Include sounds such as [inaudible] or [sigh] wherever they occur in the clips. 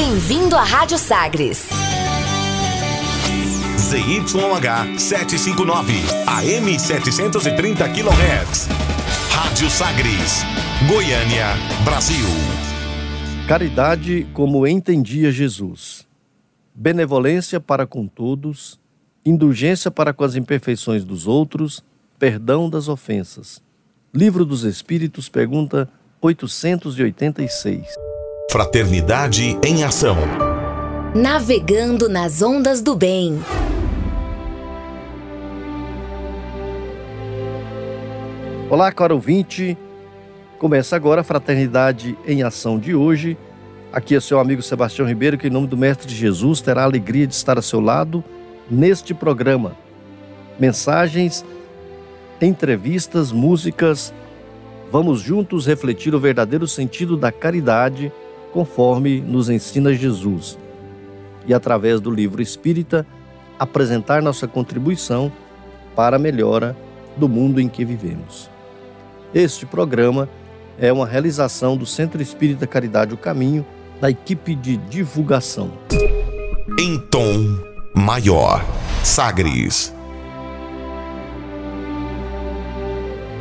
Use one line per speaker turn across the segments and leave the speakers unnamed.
Bem-vindo à Rádio Sagres.
ZYH 759, AM 730 kHz. Rádio Sagres, Goiânia, Brasil.
Caridade como entendia Jesus. Benevolência para com todos, indulgência para com as imperfeições dos outros, perdão das ofensas. Livro dos Espíritos, pergunta 886.
Fraternidade em ação.
Navegando nas ondas do bem.
Olá, caro ouvinte. Começa agora a Fraternidade em Ação de hoje. Aqui é seu amigo Sebastião Ribeiro, que em nome do Mestre Jesus terá a alegria de estar a seu lado neste programa. Mensagens, entrevistas, músicas. Vamos juntos refletir o verdadeiro sentido da caridade conforme nos ensina Jesus. E através do livro espírita, apresentar nossa contribuição para a melhora do mundo em que vivemos. Este programa é uma realização do Centro Espírita Caridade o Caminho, da equipe de divulgação.
Em tom maior. Sagres.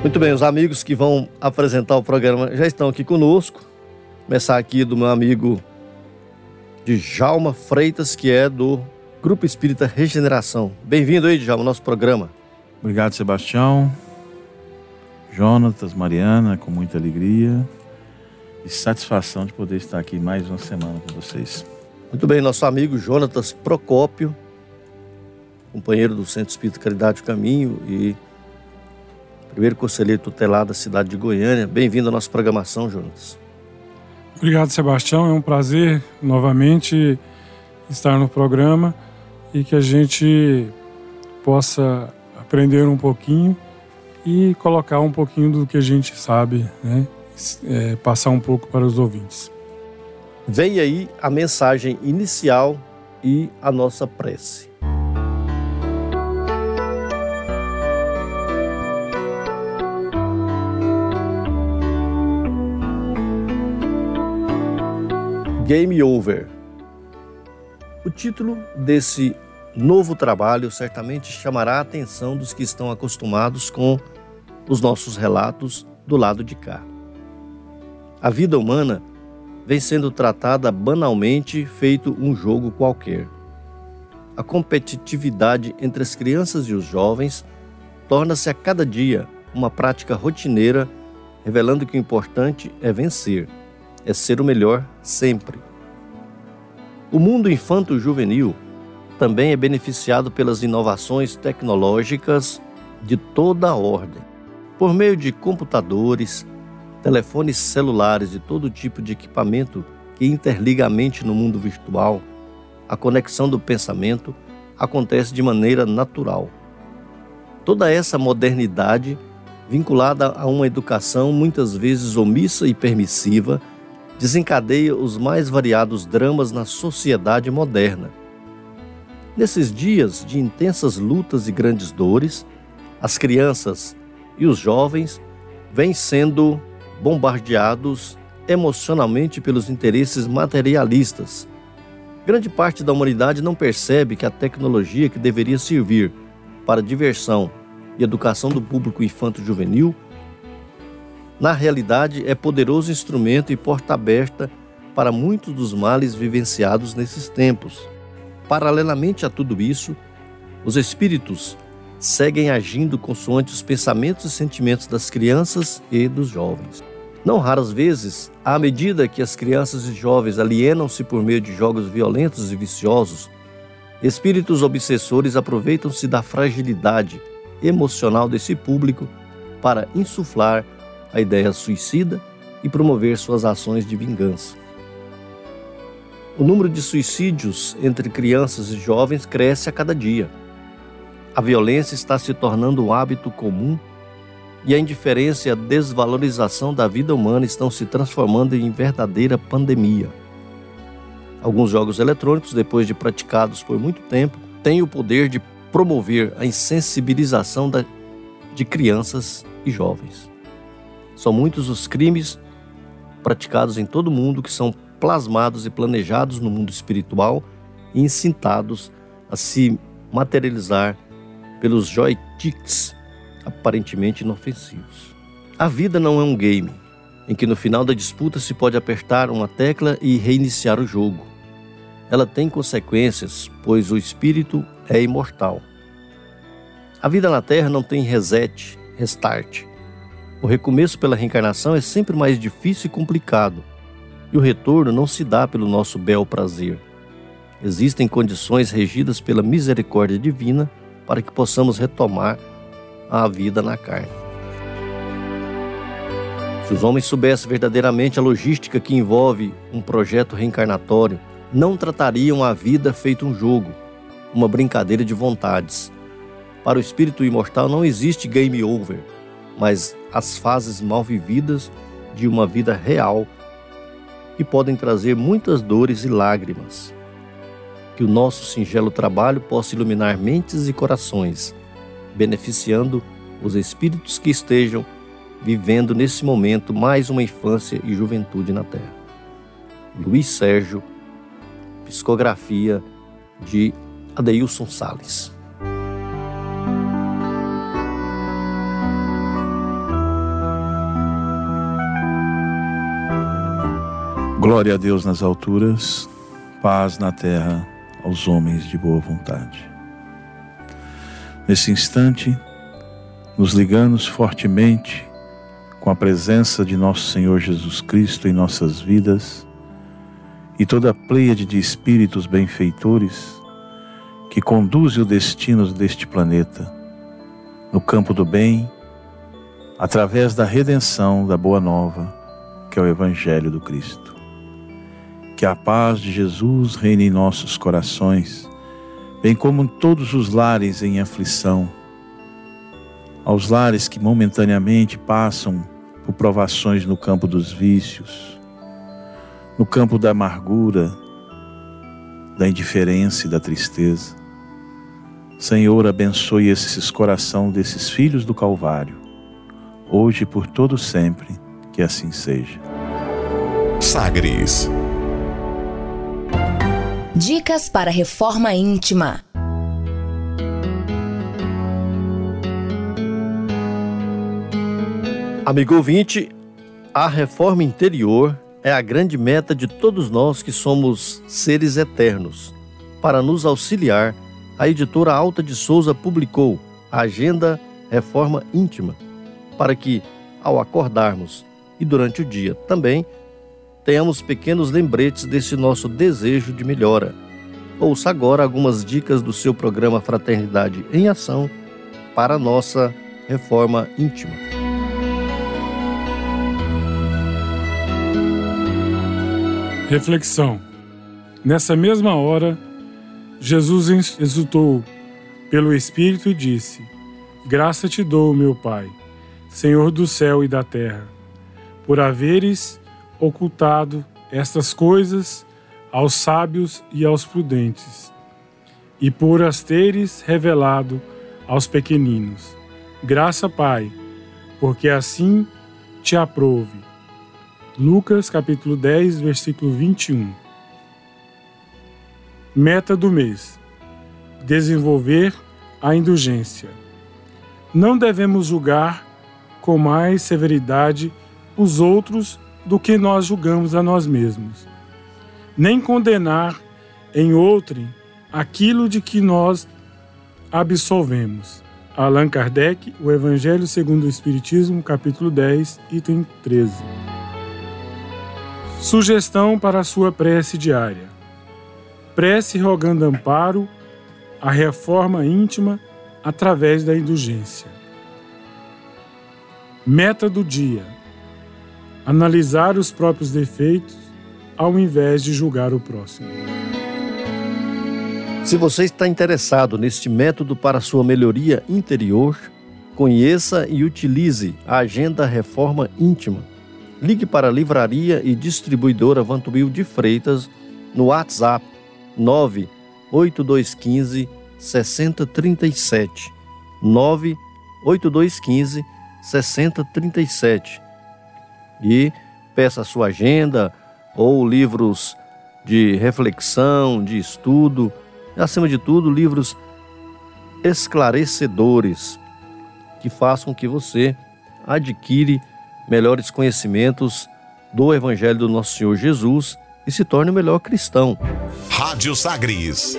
Muito bem, os amigos que vão apresentar o programa já estão aqui conosco. Começar aqui do meu amigo Djalma Freitas, que é do Grupo Espírita Regeneração. Bem-vindo aí, Djalma, ao nosso programa.
Obrigado, Sebastião. Jonatas, Mariana, com muita alegria e satisfação de poder estar aqui mais uma semana com vocês.
Muito bem, nosso amigo Jonatas Procópio, companheiro do Centro Espírita Caridade Caminho e primeiro conselheiro tutelar da cidade de Goiânia. Bem-vindo à nossa programação, Jonatas.
Obrigado, Sebastião. É um prazer novamente estar no programa e que a gente possa aprender um pouquinho e colocar um pouquinho do que a gente sabe, né? É, passar um pouco para os ouvintes.
Vem aí a mensagem inicial e a nossa prece. Game Over. O título desse novo trabalho certamente chamará a atenção dos que estão acostumados com os nossos relatos do lado de cá. A vida humana vem sendo tratada banalmente, feito um jogo qualquer. A competitividade entre as crianças e os jovens torna-se a cada dia uma prática rotineira, revelando que o importante é vencer é ser o melhor sempre. O mundo infanto-juvenil também é beneficiado pelas inovações tecnológicas de toda a ordem. Por meio de computadores, telefones celulares e todo tipo de equipamento que interliga a mente no mundo virtual, a conexão do pensamento acontece de maneira natural. Toda essa modernidade, vinculada a uma educação muitas vezes omissa e permissiva, desencadeia os mais variados dramas na sociedade moderna. Nesses dias de intensas lutas e grandes dores, as crianças e os jovens vêm sendo bombardeados emocionalmente pelos interesses materialistas. Grande parte da humanidade não percebe que a tecnologia que deveria servir para diversão e educação do público infanto-juvenil na realidade é poderoso instrumento e porta aberta para muitos dos males vivenciados nesses tempos. Paralelamente a tudo isso, os espíritos seguem agindo consoante os pensamentos e sentimentos das crianças e dos jovens. Não raras vezes, à medida que as crianças e jovens alienam-se por meio de jogos violentos e viciosos, espíritos obsessores aproveitam-se da fragilidade emocional desse público para insuflar a ideia suicida e promover suas ações de vingança. O número de suicídios entre crianças e jovens cresce a cada dia. A violência está se tornando um hábito comum e a indiferença e a desvalorização da vida humana estão se transformando em verdadeira pandemia. Alguns jogos eletrônicos, depois de praticados por muito tempo, têm o poder de promover a insensibilização de crianças e jovens. São muitos os crimes praticados em todo o mundo que são plasmados e planejados no mundo espiritual e incintados a se materializar pelos joysticks aparentemente inofensivos. A vida não é um game em que no final da disputa se pode apertar uma tecla e reiniciar o jogo. Ela tem consequências, pois o espírito é imortal. A vida na Terra não tem reset, restart. O recomeço pela reencarnação é sempre mais difícil e complicado, e o retorno não se dá pelo nosso bel prazer. Existem condições regidas pela misericórdia divina para que possamos retomar a vida na carne. Se os homens soubessem verdadeiramente a logística que envolve um projeto reencarnatório, não tratariam a vida feito um jogo, uma brincadeira de vontades. Para o espírito imortal não existe game over, mas as fases mal vividas de uma vida real que podem trazer muitas dores e lágrimas. Que o nosso singelo trabalho possa iluminar mentes e corações, beneficiando os espíritos que estejam vivendo nesse momento mais uma infância e juventude na Terra. Luiz Sérgio, psicografia de Adeilson Sales.
Glória a Deus nas alturas, paz na terra aos homens de boa vontade. Nesse instante, nos ligamos fortemente com a presença de nosso Senhor Jesus Cristo em nossas vidas e toda a pleiade de espíritos benfeitores que conduzem o destino deste planeta no campo do bem, através da redenção da Boa Nova, que é o Evangelho do Cristo. Que a paz de Jesus reine em nossos corações, bem como em todos os lares em aflição, aos lares que momentaneamente passam por provações no campo dos vícios, no campo da amargura, da indiferença e da tristeza. Senhor, abençoe esses coração desses filhos do Calvário, hoje e por todo sempre, que assim seja.
Sagres.
Dicas para reforma íntima.
Amigo ouvinte, a reforma interior é a grande meta de todos nós que somos seres eternos. Para nos auxiliar, a editora Alta de Souza publicou a Agenda Reforma Íntima, para que, ao acordarmos e durante o dia também, tenhamos pequenos lembretes desse nosso desejo de melhora. Ouça agora algumas dicas do seu programa Fraternidade em Ação para nossa reforma íntima.
Reflexão. Nessa mesma hora, Jesus exultou pelo Espírito e disse: Graça te dou, meu Pai, Senhor do céu e da terra, por haveres ocultado estas coisas aos sábios e aos prudentes, e por as teres revelado aos pequeninos. Graça, Pai, porque assim te aprove. Lucas capítulo 10, versículo 21. Meta do mês: desenvolver a indulgência. Não devemos julgar com mais severidade os outros do que nós julgamos a nós mesmos, nem condenar em outrem aquilo de que nós absolvemos. Allan Kardec, O Evangelho segundo o Espiritismo, capítulo 10, item 13. Sugestão para a sua prece diária. Prece rogando amparo à reforma íntima através da indulgência. Meta do dia: analisar os próprios defeitos ao invés de julgar o próximo.
Se você está interessado neste método para sua melhoria interior, conheça e utilize a Agenda Reforma Íntima. Ligue para a livraria e distribuidora Vantubil de Freitas no WhatsApp 98215 6037 98215 6037 e peça a sua agenda, ou livros de reflexão, de estudo, e, acima de tudo, livros esclarecedores que façam que você adquire melhores conhecimentos do Evangelho do nosso Senhor Jesus e se torne o melhor cristão.
Rádio Sagres.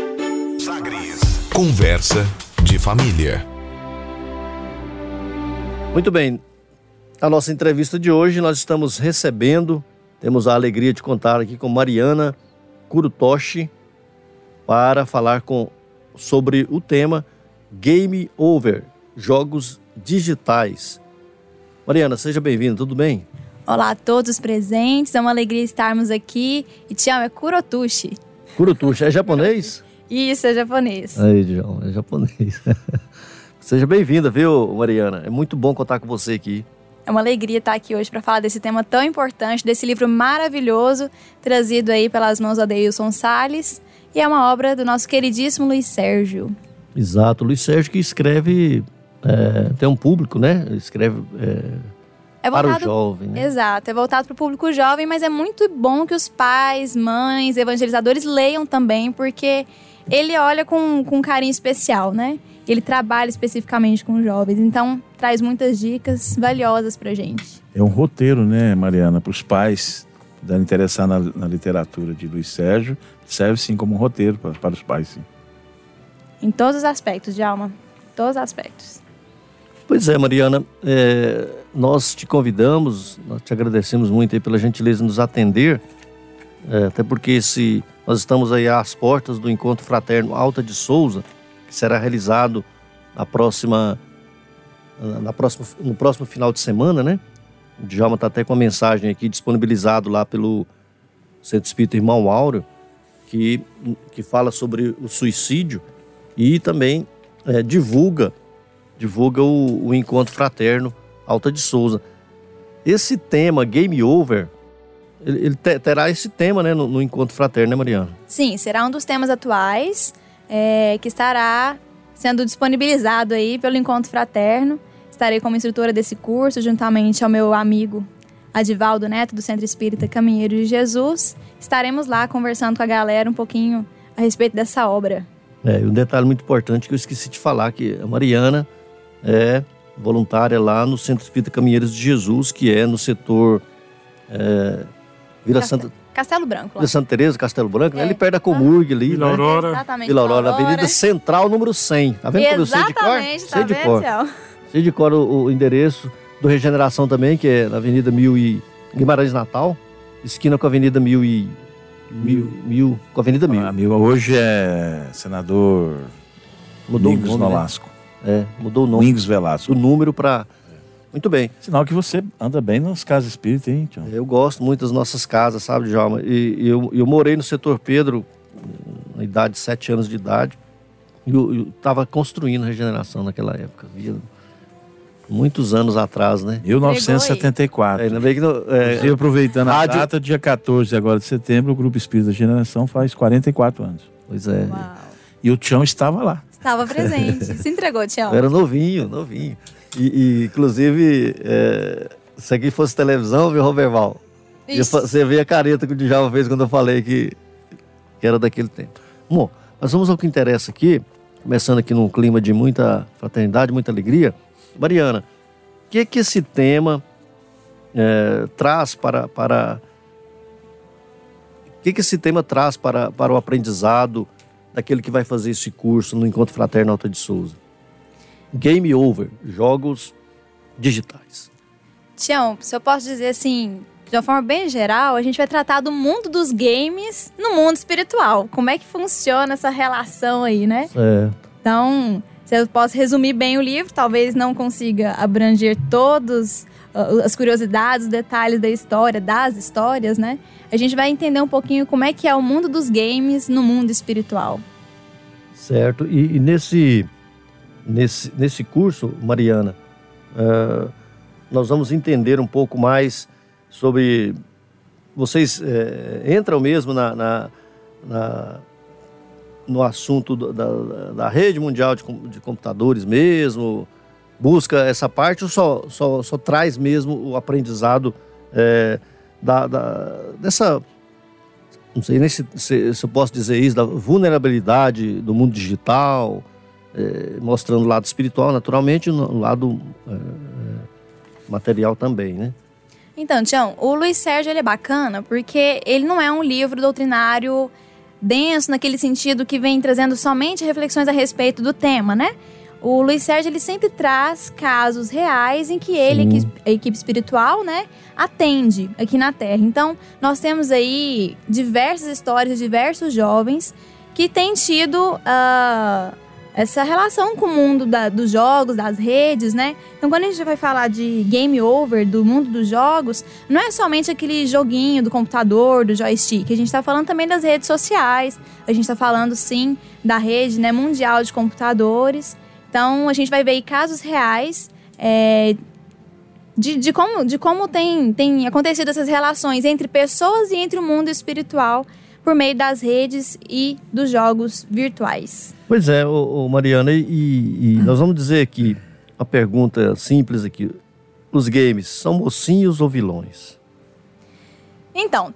Sagres. Conversa de família.
Muito bem. A nossa entrevista de hoje nós estamos recebendo, temos a alegria de contar aqui com Mariana Kurutoshi para falar com sobre o tema Game Over, jogos digitais. Mariana, seja bem-vinda, tudo bem?
Olá a todos os presentes, é uma alegria estarmos aqui. E te amo, é Kurotushi.
Kurotushi, é japonês?
Isso, é japonês.
Aí, João, é japonês. [laughs] Seja bem-vinda, viu, Mariana? É muito bom contar com você aqui.
É uma alegria estar aqui hoje para falar desse tema tão importante, desse livro maravilhoso, trazido aí pelas mãos do Adeilson Salles. E é uma obra do nosso queridíssimo Luiz Sérgio.
Exato, Luiz Sérgio que escreve, é, tem um público, né? Escreve é, é voltado, para o jovem, né?
Exato, é voltado para o público jovem, mas é muito bom que os pais, mães, evangelizadores leiam também, porque ele olha com, com carinho especial, né? Ele trabalha especificamente com jovens, então traz muitas dicas valiosas para gente.
É um roteiro, né, Mariana, para os pais da interessar na, na, literatura de Luiz Sérgio, serve sim como um roteiro para, para os pais, sim.
Em todos os aspectos, de alma, todos os aspectos.
Pois é, Mariana, é, nós te convidamos, nós te agradecemos muito aí pela gentileza de nos atender, é, até porque se nós estamos aí às portas do Encontro Fraterno Alta de Souza, que será realizado na próxima, na próxima, no próximo final de semana, né? O Djalma está até com a mensagem aqui disponibilizado lá pelo Centro Espírita Irmão Áureo, que, que fala sobre o suicídio e também é, divulga divulga o, o Encontro Fraterno Alta de Souza. Esse tema, Game Over, ele, ele terá esse tema né, no, no, Encontro Fraterno, né, Mariana?
Sim, será um dos temas atuais é, que estará sendo disponibilizado aí pelo Encontro Fraterno. Estarei como instrutora desse curso, juntamente ao meu amigo Adivaldo Neto, do Centro Espírita Caminheiro de Jesus. Estaremos lá conversando com a galera um pouquinho a respeito dessa obra.
É, e um detalhe muito importante que eu esqueci de falar, que a Mariana é voluntária lá no Centro Espírita Caminheiros de Jesus, que é no setor é, Vila Santa...
Castelo Branco.
Vila Santa Teresa, Castelo Branco, né? é. né? ali perto da Comurg ali,
Vila
né?
Aurora.
Exatamente.
Vila Aurora, Avenida Central, número 100. Tá vendo como eu sei de cor?
Exatamente, tá
sei de cor. Sei de cor o, o, endereço do Regeneração também, que é na Avenida Mil e... Guimarães Natal, esquina com a Avenida Mil e... Mil, mil com a Avenida Mil.
Ah, mil. Hoje é senador Mudou Domingos o nome, Nolasco. Né?
É, mudou o nome.
Domingos Velasco.
O número para. Muito bem.
Sinal que você anda bem nas casas espíritas, hein, Tião?
Eu gosto muito das nossas casas, sabe, Djalma? E, e eu, eu morei no setor Pedro, na idade de sete anos de idade. E eu estava construindo regeneração naquela época. Via muitos anos atrás, né?
1974. É, ainda bem que não, é, e aproveitando rádio... a data, dia 14 agora de setembro, o Grupo Espírita Regeneração faz 44 anos.
Pois é.
Uau.
E o Tião estava lá.
Estava presente. [laughs] Se entregou, Tião.
Era novinho, novinho. E, e inclusive, é, se aqui fosse televisão, viu, Roberval? Você vê a careta que o Djalma fez quando eu falei que, que era daquele tempo. Bom, mas vamos ao que interessa aqui, começando aqui num clima de muita fraternidade, muita alegria. Mariana, o que é que esse tema é, traz para, para o que, que esse tema traz para, para o aprendizado daquele que vai fazer esse curso no Encontro Fraterno Alta de Souza. Game over, jogos digitais.
Tião, se eu posso dizer assim, de uma forma bem geral, a gente vai tratar do mundo dos games no mundo espiritual. Como é que funciona essa relação aí, né?
É.
Então, se eu posso resumir bem o livro, talvez não consiga abranger todos as curiosidades, os detalhes da história, das histórias, né? A gente vai entender um pouquinho como é que é o mundo dos games no mundo espiritual.
Certo. E, e nesse, nesse, nesse curso, Mariana, uh, nós vamos entender um pouco mais sobre. Vocês uh, entram mesmo na, na, na no assunto da, da, rede mundial de, de, computadores mesmo? Busca essa parte ou só, só, só traz mesmo o aprendizado é, da, da, dessa não sei nem se, se, se eu posso dizer isso, da vulnerabilidade do mundo digital, é, mostrando o lado espiritual, naturalmente, e o lado é, material também, né?
Então, Tião, o Luiz Sérgio ele é bacana porque ele não é um livro doutrinário denso naquele sentido que vem trazendo somente reflexões a respeito do tema, né? O Luiz Sérgio ele sempre traz casos reais em que ele, Sim. a equipe espiritual, né, atende aqui na Terra. Então, nós temos aí diversas histórias de diversos jovens que têm tido uh, essa relação com o mundo da, dos jogos, das redes, né? Então, quando a gente vai falar de game over, do mundo dos jogos, não é somente aquele joguinho do computador, do joystick. A gente está falando também das redes sociais. A gente está falando, sim, da rede né, mundial de computadores. Então, a gente vai ver casos reais é, de, de, como, de como tem, tem acontecido essas relações entre pessoas e entre o mundo espiritual por meio das redes e dos jogos virtuais.
Pois é, ô, ô Mariana, e, e [laughs] nós vamos dizer aqui, uma pergunta simples aqui. Os games são mocinhos ou vilões?
Então,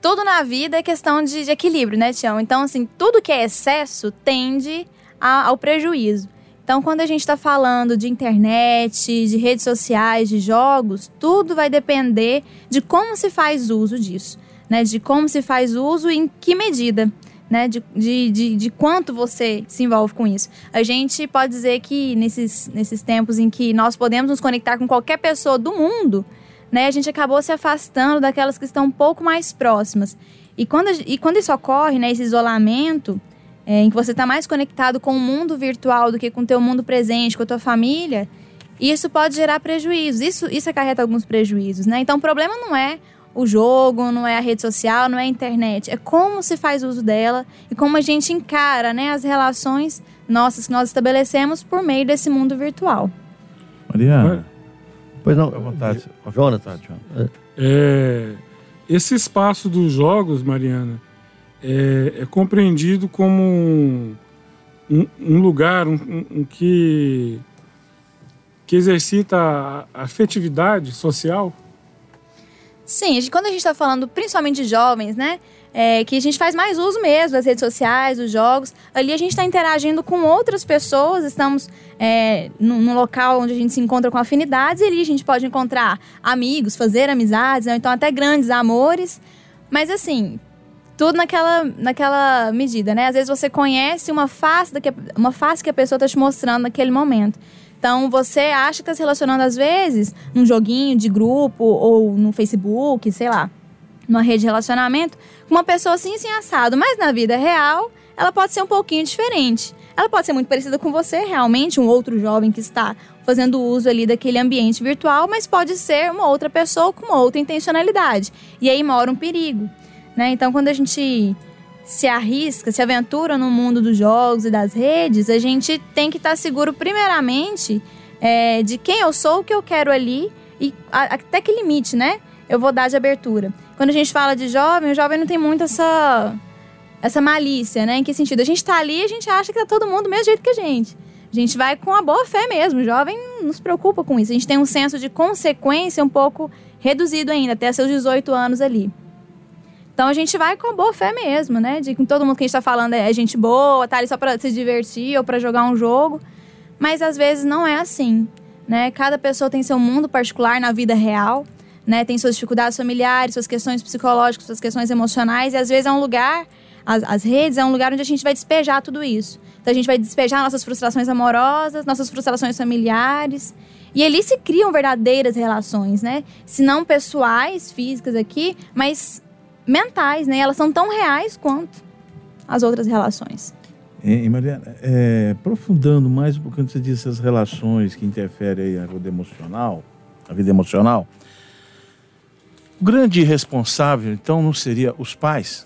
tudo na vida é questão de, de equilíbrio, né, Tião? Então, assim, tudo que é excesso tende a, ao prejuízo. Então, quando a gente está falando de internet, de redes sociais, de jogos, tudo vai depender de como se faz uso disso né? De como se faz uso e em que medida. Né, de, de, de, quanto você se envolve com isso. A gente pode dizer que nesses, nesses tempos em que nós podemos nos conectar com qualquer pessoa do mundo, né, a gente acabou se afastando daquelas que estão um pouco mais próximas. E quando, e quando isso ocorre, né, esse isolamento, é, em que você está mais conectado com o mundo virtual do que com o teu mundo presente, com a tua família, isso pode gerar prejuízos. Isso, isso acarreta alguns prejuízos, né? Então, o problema não é o jogo, não é a rede social, não é a internet. É como se faz uso dela e como a gente encara né, as relações nossas que nós estabelecemos por meio desse mundo virtual.
Mariana.
Pois não. À vontade.
Jonathan. É. é, esse espaço dos jogos, Mariana, é, é compreendido como um, um, lugar um, um, que, que exercita a afetividade social
Sim, quando a gente está falando principalmente de jovens, né? É, que a gente faz mais uso mesmo das redes sociais, dos jogos. Ali a gente está interagindo com outras pessoas, estamos é, num, local onde a gente se encontra com afinidades, e ali a gente pode encontrar amigos, fazer amizades, né? então até grandes amores. Mas assim, tudo naquela, naquela medida, né? Às vezes você conhece uma face, que, uma face que a pessoa está te mostrando naquele momento. Então você acha que está se relacionando às vezes num joguinho de grupo ou no Facebook, sei lá, numa rede de relacionamento, com uma pessoa assim, assim assado, mas na vida real ela pode ser um pouquinho diferente. Ela pode ser muito parecida com você, realmente, um outro jovem que está fazendo uso ali daquele ambiente virtual, mas pode ser uma outra pessoa com uma outra intencionalidade. E aí mora um perigo, né? Então, quando a gente se arrisca, se aventura no mundo dos jogos e das redes, a gente tem que estar tá seguro, primeiramente, é, de quem eu sou, o que eu quero ali e a, até que limite, né? Eu vou dar de abertura. Quando a gente fala de jovem, o jovem não tem muito essa, essa malícia, né? Em que sentido? A gente tá ali e a gente acha que tá todo mundo do mesmo jeito que a gente. A gente vai com a boa fé mesmo. O jovem não se preocupa com isso. A gente tem um senso de consequência um pouco reduzido ainda, até seus 18 anos ali. Então a gente vai com a boa fé mesmo, né? De que todo mundo que a gente tá falando é gente boa, tá ali só para se divertir ou para jogar um jogo. Mas às vezes não é assim, né? Cada pessoa tem seu mundo particular na vida real, né? Tem suas dificuldades familiares, suas questões psicológicas, suas questões emocionais e às vezes é um lugar, as, as redes é um lugar onde a gente vai despejar tudo isso. Então a gente vai despejar nossas frustrações amorosas, nossas frustrações familiares. E ali se criam verdadeiras relações, né? Se não pessoais, físicas aqui, mas mentais, né? Elas são tão reais quanto as outras relações.
E, Mariana, é, aprofundando mais um pouquinho, você disse as relações que interferem na vida emocional, a vida emocional. O grande responsável, então, não seria os pais?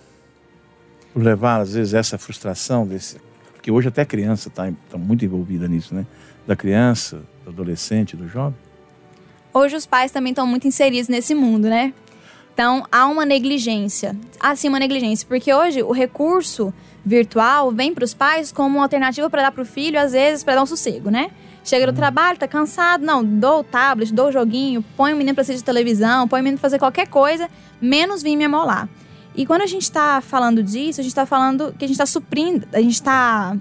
Por levar, às vezes, essa frustração desse. Porque hoje até a criança está tá muito envolvida nisso, né? Da criança, do adolescente, do jovem.
Hoje os pais também estão muito inseridos nesse mundo, né? Então, há uma negligência. Há sim uma negligência, porque hoje o recurso virtual vem para os pais como uma alternativa para dar para o filho, às vezes, para dar um sossego, né? Chega do uhum. trabalho, tá cansado, não, dou o tablet, dou o joguinho, põe o menino para assistir televisão, põe o menino para fazer qualquer coisa, menos vir me amolar. E quando a gente está falando disso, a gente está falando que a gente está suprindo, a gente está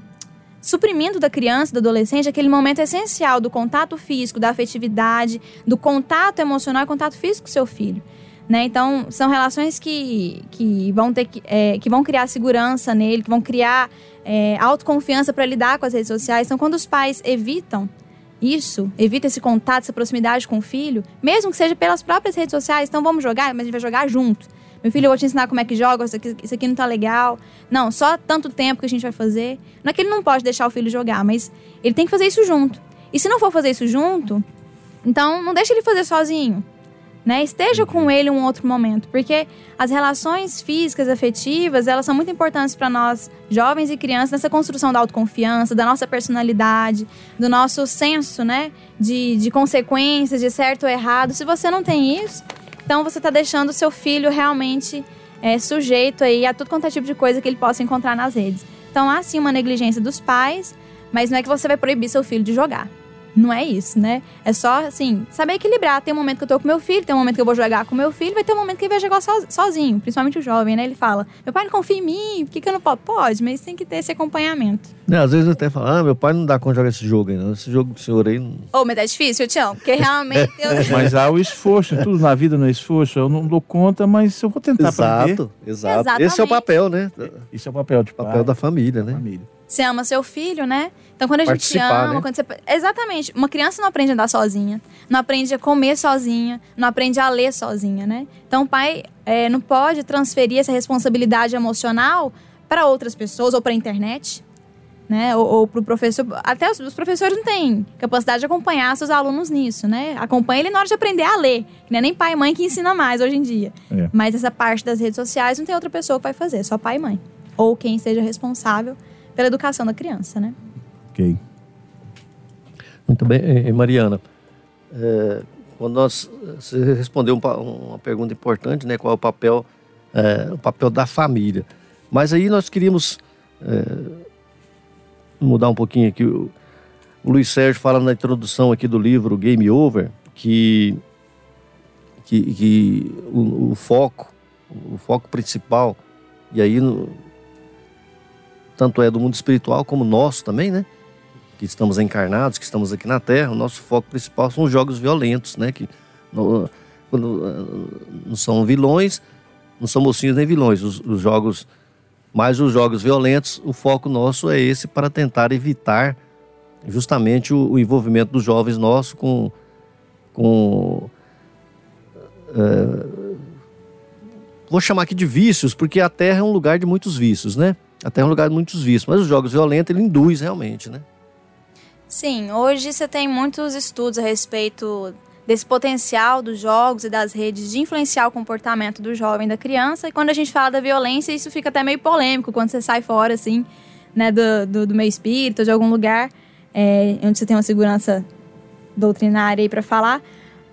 suprimindo da criança, do adolescente, aquele momento essencial do contato físico, da afetividade, do contato emocional e contato físico com seu filho. Né? Então, são relações que, que, vão ter que, é, que vão criar segurança nele, que vão criar é, autoconfiança para lidar com as redes sociais. Então, quando os pais evitam isso, evita esse contato, essa proximidade com o filho, mesmo que seja pelas próprias redes sociais, então vamos jogar, mas a gente vai jogar junto. Meu filho, eu vou te ensinar como é que joga, isso aqui, isso aqui não tá legal. Não, só tanto tempo que a gente vai fazer. Não é que ele não pode deixar o filho jogar, mas ele tem que fazer isso junto. E se não for fazer isso junto, então não deixa ele fazer sozinho. Né? Esteja com ele um outro momento, porque as relações físicas, afetivas, elas são muito importantes para nós, jovens e crianças, nessa construção da autoconfiança, da nossa personalidade, do nosso senso, né, de, de consequências, de certo ou errado. Se você não tem isso, então você está deixando o seu filho realmente é, sujeito aí a tudo quanto é tipo de coisa que ele possa encontrar nas redes. Então há sim uma negligência dos pais, mas não é que você vai proibir seu filho de jogar. Não é isso, né? É só, assim, saber equilibrar. Tem um momento que eu tô com meu filho, tem um momento que eu vou jogar com meu filho, vai ter um momento que ele vai jogar sozinho, principalmente o jovem, né? Ele fala: Meu pai não confia em mim, por que, que eu não posso? Pode, mas tem que ter esse acompanhamento.
Não, às vezes eu até falo: Ah, meu pai não dá conta de jogar esse jogo aí, não. Esse jogo do senhor aí. Não...
Ô, oh, mas é difícil, Tião, porque realmente. [laughs] eu...
mas há o esforço, tudo na vida no é esforço. Eu não dou conta, mas eu vou tentar
exato,
aprender.
Exato, exato. Esse é o papel, né?
Esse é o papel de
papel da família, né?
Família.
Você ama seu filho, né? Então, quando a gente ama, né? quando você... Exatamente. Uma criança não aprende a andar sozinha, não aprende a comer sozinha, não aprende a ler sozinha, né? Então, o pai é, não pode transferir essa responsabilidade emocional para outras pessoas ou para a internet, né? Ou, ou para o professor. Até os, os, professores não têm capacidade de acompanhar seus alunos nisso, né? Acompanha ele na hora de aprender a ler. Não é nem pai e mãe que ensina mais hoje em dia. É. Mas essa parte das redes sociais não tem outra pessoa que vai fazer, só pai e mãe. Ou quem seja responsável pela educação da criança, né?
Ok.
Muito bem, Mariana. É, quando nós você respondeu uma pergunta importante, né? Qual é o papel, é, o papel da família? Mas aí nós queríamos é, mudar um pouquinho aqui. O, o Luiz Sérgio fala na introdução aqui do livro Game Over que que, que o, o, foco, o foco principal, e aí no, tanto é do mundo espiritual como nosso também, né? Que estamos encarnados, que estamos aqui na Terra, o nosso foco principal são os jogos violentos, né? Que não, não são vilões, não são mocinhos nem vilões, os, os jogos, mas os jogos violentos, o foco nosso é esse para tentar evitar justamente o, o envolvimento dos jovens nossos com, com é, vou chamar aqui de vícios, porque a Terra é um lugar de muitos vícios, né? Até um lugar de muitos vícios. Mas os jogos violentos, ele induz realmente, né?
Sim, hoje você tem muitos estudos a respeito desse potencial dos jogos e das redes de influenciar o comportamento do jovem da criança. E quando a gente fala da violência, isso fica até meio polêmico quando você sai fora, assim, né, do, do, do meio espírita, de algum lugar é, onde você tem uma segurança doutrinária aí para falar.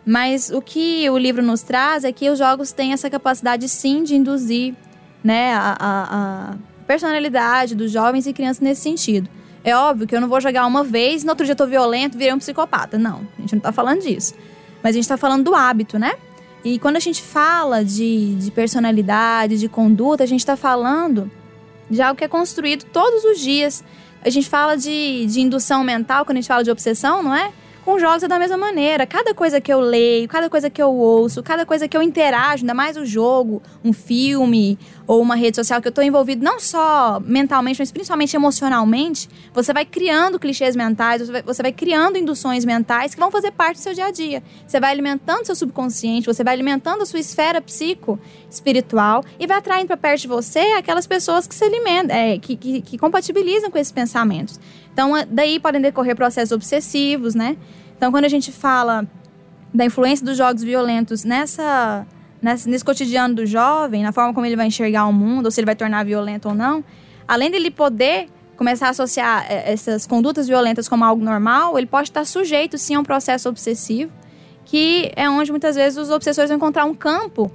Mas o que o livro nos traz é que os jogos têm essa capacidade, sim, de induzir né, a, a, a personalidade dos jovens e crianças nesse sentido. É óbvio que eu não vou jogar uma vez, no outro dia eu tô violento, virei um psicopata. Não, a gente não tá falando disso. Mas a gente tá falando do hábito, né? E quando a gente fala de, de personalidade, de conduta, a gente tá falando de algo que é construído todos os dias. A gente fala de, de indução mental, quando a gente fala de obsessão, não é? Com jogos é da mesma maneira. Cada coisa que eu leio, cada coisa que eu ouço, cada coisa que eu interajo, ainda mais o jogo, um filme ou uma rede social que eu estou envolvido não só mentalmente, mas principalmente emocionalmente, você vai criando clichês mentais, você vai, você vai criando induções mentais que vão fazer parte do seu dia a dia. Você vai alimentando seu subconsciente, você vai alimentando a sua esfera psico espiritual e vai atraindo para perto de você aquelas pessoas que se alimentam, é, que, que, que compatibilizam com esses pensamentos. Então, daí podem decorrer processos obsessivos, né? Então, quando a gente fala da influência dos jogos violentos nessa nesse, nesse cotidiano do jovem, na forma como ele vai enxergar o mundo, ou se ele vai tornar violento ou não, além dele poder começar a associar é, essas condutas violentas como algo normal, ele pode estar sujeito sim a um processo obsessivo, que é onde muitas vezes os obsessores vão encontrar um campo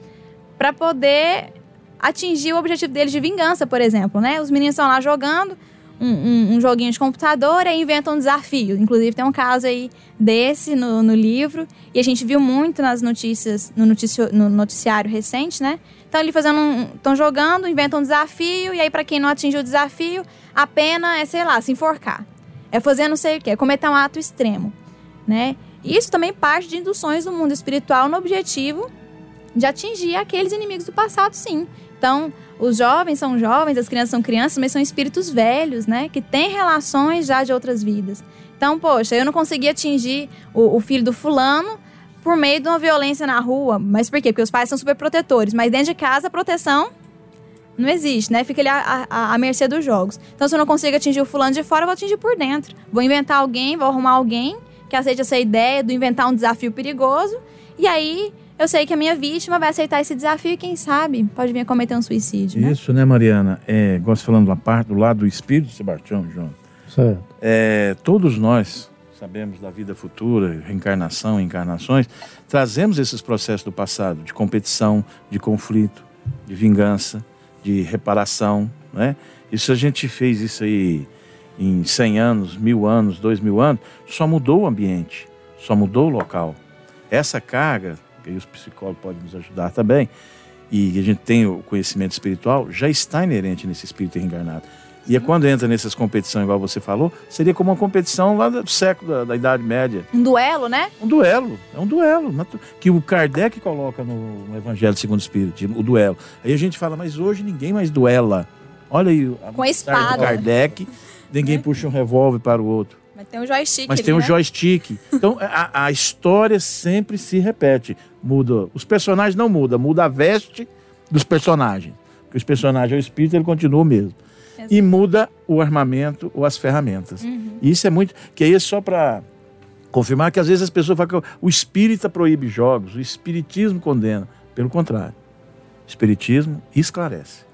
para poder atingir o objetivo deles de vingança, por exemplo, né? Os meninos estão lá jogando, um, um, joguinho de computador e aí inventam um desafio. Inclusive, tem um caso aí desse no, no livro. E a gente viu muito nas notícias, no, noticio, no noticiário recente, né? Estão ali fazendo um. Estão jogando, inventam um desafio, e aí, para quem não atingiu o desafio, a pena é, sei lá, se enforcar. É fazer não sei o quê, é cometer um ato extremo. Né? Isso também parte de induções do mundo espiritual no objetivo de atingir aqueles inimigos do passado, sim. Então, os jovens são jovens, as crianças são crianças, mas são espíritos velhos, né? Que têm relações já de outras vidas. Então, poxa, eu não consegui atingir o, o filho do fulano por meio de uma violência na rua. Mas por quê? Porque os pais são super protetores. Mas dentro de casa, a proteção não existe, né? Fica ali à, mercê dos jogos. Então, se eu não consigo atingir o fulano de fora, eu vou atingir por dentro. Vou inventar alguém, vou arrumar alguém que aceite essa ideia de inventar um desafio perigoso. E aí, eu sei que a minha vítima vai aceitar esse desafio e, quem sabe, pode vir a cometer um suicídio.
Né? Isso, né, Mariana? É, gosto falando da parte do lado do espírito, Sebastião, João.
Certo.
É, todos nós sabemos da vida futura, reencarnação, encarnações, trazemos esses processos do passado, de competição, de conflito, de vingança, de reparação, né? Isso a gente fez isso aí em 100 anos, mil anos, dois mil anos, só mudou o ambiente, só mudou o local. Essa carga, que os psicólogos podem nos ajudar também, e a gente tem o conhecimento espiritual, já está inerente nesse espírito reencarnado. E é quando entra nessas competições, igual você falou, seria como uma competição lá do século da, da Idade Média.
Um duelo, né?
Um duelo, é um duelo. Que o Kardec coloca no, no Evangelho segundo o Espírito, o duelo. Aí a gente fala, mas hoje ninguém mais duela. Olha aí,
a com a espada.
do Kardec, ninguém é. puxa um revólver para o outro.
Mas tem um joystick.
Mas
ali,
tem um
né?
joystick. [laughs] Então a, a, história sempre se repete. Muda. Os personagens não mudam, muda a veste dos personagens. Porque os personagens, o espírito, ele continua o mesmo. Exato. E muda o armamento ou as ferramentas. Uhum. E isso é muito. Que aí é só para confirmar que às vezes as pessoas falam que o espírita proíbe jogos, o espiritismo condena. Pelo contrário. O espiritismo esclarece.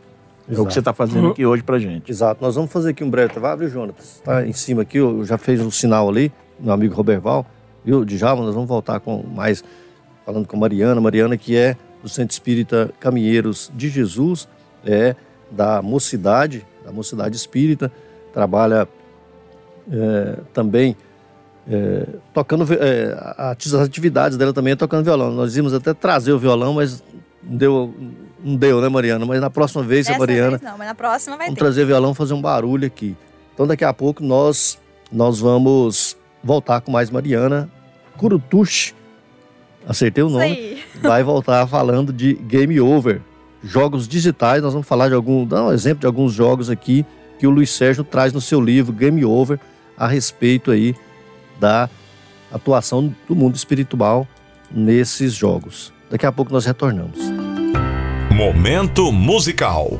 Exato. É o que você está fazendo aqui hoje para gente.
Exato. Nós vamos fazer aqui um breve. Vai abrir, Jonas. Está em cima aqui, eu já fez um sinal ali, meu amigo Roberval, viu? Djalma, nós vamos voltar com mais, falando com Mariana. Mariana, que é do Centro Espírita Caminheiros de Jesus, é da Mocidade, da Mocidade Espírita, trabalha é, também é, tocando é, as atividades dela também é tocando violão. Nós íamos até trazer o violão, mas deu não deu, né, Mariana? Mas na próxima vez,
Essa
Mariana.
Vez não, mas na próxima vai
vamos
ter.
trazer violão fazer um barulho aqui. Então daqui a pouco nós nós vamos voltar com mais Mariana Curutushi. Acertei o nome. [laughs] Vai voltar falando de Game Over, jogos digitais. Nós vamos falar de algum, dar um exemplo de alguns jogos aqui que o Luiz Sérgio traz no seu livro Game Over a respeito aí da atuação do mundo espiritual nesses jogos. Daqui a pouco nós retornamos.
Momento musical.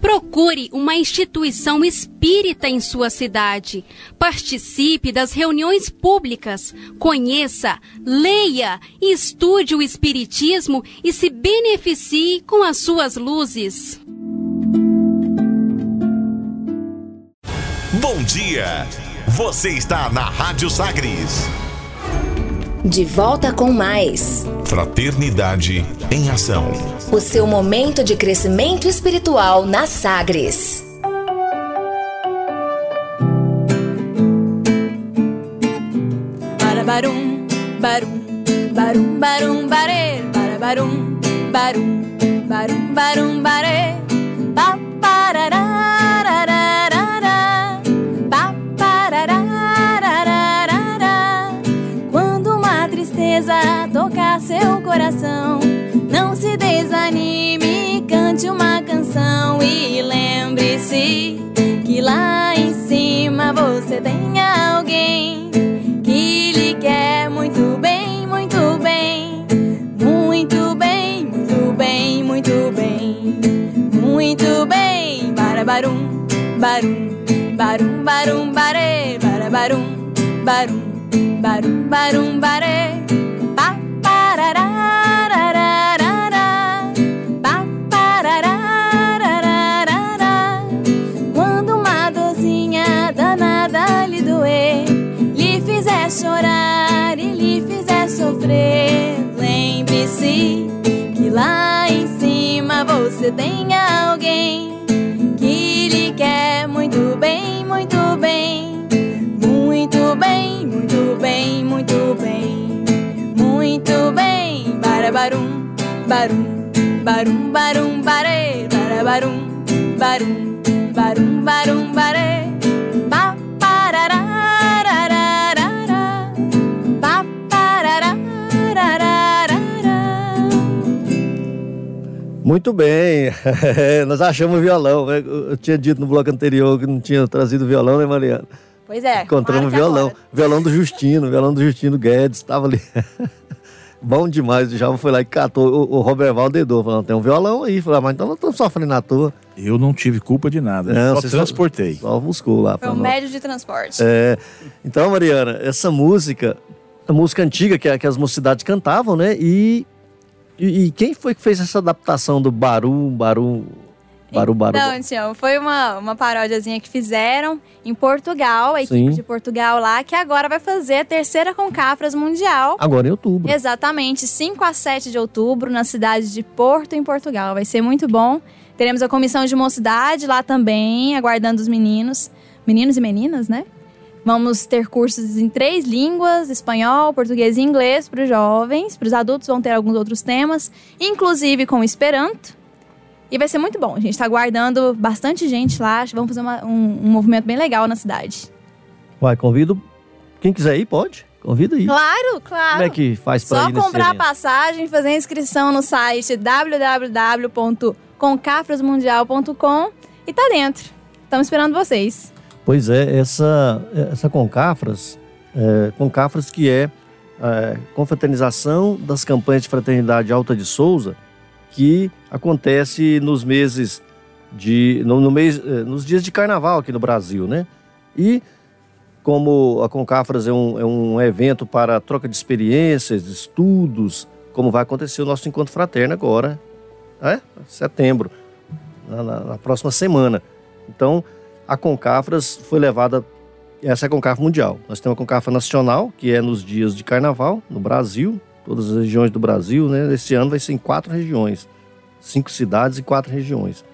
Procure uma instituição espírita em sua cidade. Participe das reuniões públicas. Conheça, leia e estude o Espiritismo e se beneficie com as suas luzes.
Bom dia! Você está na Rádio Sagres.
De volta com mais.
Fraternidade em ação.
O seu momento de crescimento espiritual na Sagres.
Barabarum, barum, barum, barum, bare, barabarum, barum, barum, barum, bare, ba, coração, não se desanime, cante uma canção e lembre-se que lá em cima você tem alguém que lhe quer muito bem, muito bem, muito bem, muito bem, muito bem, muito bem. Barabarum, barum, barum, barum, bare, barabarum, barum, barum, barum, bare. Lembre-se que lá em cima você tem alguém que lhe quer muito bem, muito bem, muito bem, muito bem, muito bem, muito bem. Barabarum, barum, barum, barum, bare, barabarum, barum, barum, barum, bare.
Muito bem, [laughs] nós achamos o violão. né? Eu tinha dito no bloco anterior que não tinha trazido violão, né, Mariana?
Pois é.
Encontramos violão.
agora.
Violão do Justino, violão do Justino Guedes, estava ali. [laughs] Bom demais, o Java foi lá e catou. O, o Roberval dedou, falou, tem um violão aí. Falei, ah, mas então não estamos sofrendo à toa.
Eu não tive culpa de nada.
Não,
só
você só-
transportei.
Só buscou lá.
Foi um
nós.
médio de transporte.
É, então, Mariana, essa música, a música antiga que, que as mocidades cantavam, né? E, e, e quem foi que fez essa adaptação do Baru, Baru, Baru, Baru?
Então, Tião, foi uma, uma paródiazinha que fizeram em Portugal, a equipe
Sim.
de Portugal lá, que agora vai fazer a terceira Concafras Mundial.
Agora em outubro.
Exatamente, 5 a 7 de outubro, na cidade de Porto, em Portugal. Vai ser muito bom. Teremos a comissão de mocidade lá também, aguardando os meninos. Meninos e meninas, né? Vamos ter cursos em três línguas: espanhol, português e inglês para os jovens. Para os adultos vão ter alguns outros temas, inclusive com Esperanto. E vai ser muito bom. A gente está aguardando bastante gente lá. Vamos fazer uma- um, um movimento bem legal na cidade.
Vai, convido. Quem quiser ir, pode. Convida aí.
Claro, claro.
Como é que faz
Só
ir nesse
comprar a passagem, fazer a inscrição no site www.concafrasmundial.com e tá dentro. Estamos esperando vocês.
Pois é, essa, essa Concafras, é, Concafras que é, é confraternização das campanhas de fraternidade Alta de Souza, que acontece nos meses de. No, no mês, eh, nos dias de carnaval aqui no Brasil, né? E como a Concafras é um, é um evento para troca de experiências, estudos, como vai acontecer o nosso encontro fraterno agora, é? Setembro, na, na- na próxima semana. Então, a Concafras foi levada. Essa é a Concafra Mundial. Nós temos a Concafra Nacional, que é nos dias de carnaval, no Brasil, todas as regiões do Brasil, né? Esse ano vai ser em quatro regiões, cinco cidades e quatro regiões.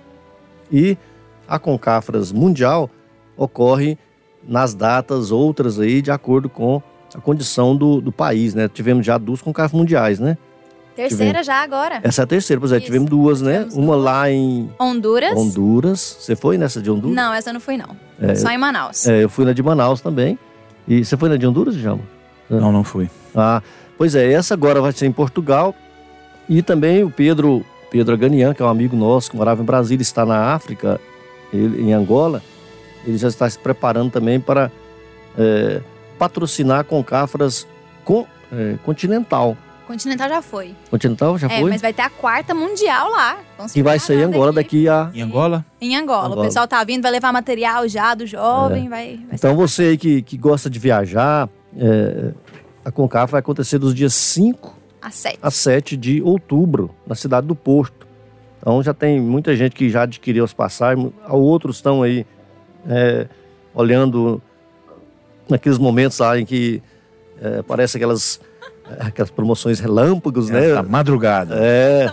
E a Concafras Mundial ocorre nas datas outras aí, de acordo com a condição do, do país, né? Tivemos já duas Concafras mundiais, né?
Terceira já agora.
Essa é a terceira, pois é,
Isso.
tivemos duas, né?
Tivemos
Uma
duas.
lá em
Honduras?
Honduras. Você foi nessa de Honduras?
Não, essa eu não fui não.
É,
Só em Manaus.
É, eu fui na de Manaus também. E você foi na de Honduras, Djalma?
Não, não fui.
Ah, pois é, essa agora vai ser em Portugal. E também o Pedro, Pedro Aganian, que é um amigo nosso que morava em Brasília, está na África, ele, em Angola. Ele já está se preparando também para é, patrocinar Concafras com, é, Continental.
Continental já foi.
Continental já
é,
foi?
mas vai ter a quarta mundial lá.
Que vai sair
preparar
agora daqui a.
Em Angola?
Em Angola.
Angola.
O pessoal tá vindo, vai levar material já do jovem, vai, vai
Então você aí que, que gosta de viajar, é, a Concaf vai acontecer dos dias 5
a sete.
a 7 de outubro, na cidade do Porto. Então já tem muita gente que já adquiriu as passagens, outros estão aí é, olhando naqueles momentos lá em que é, parece aquelas, aquelas promoções relâmpagos, né?
Da madrugada.
É.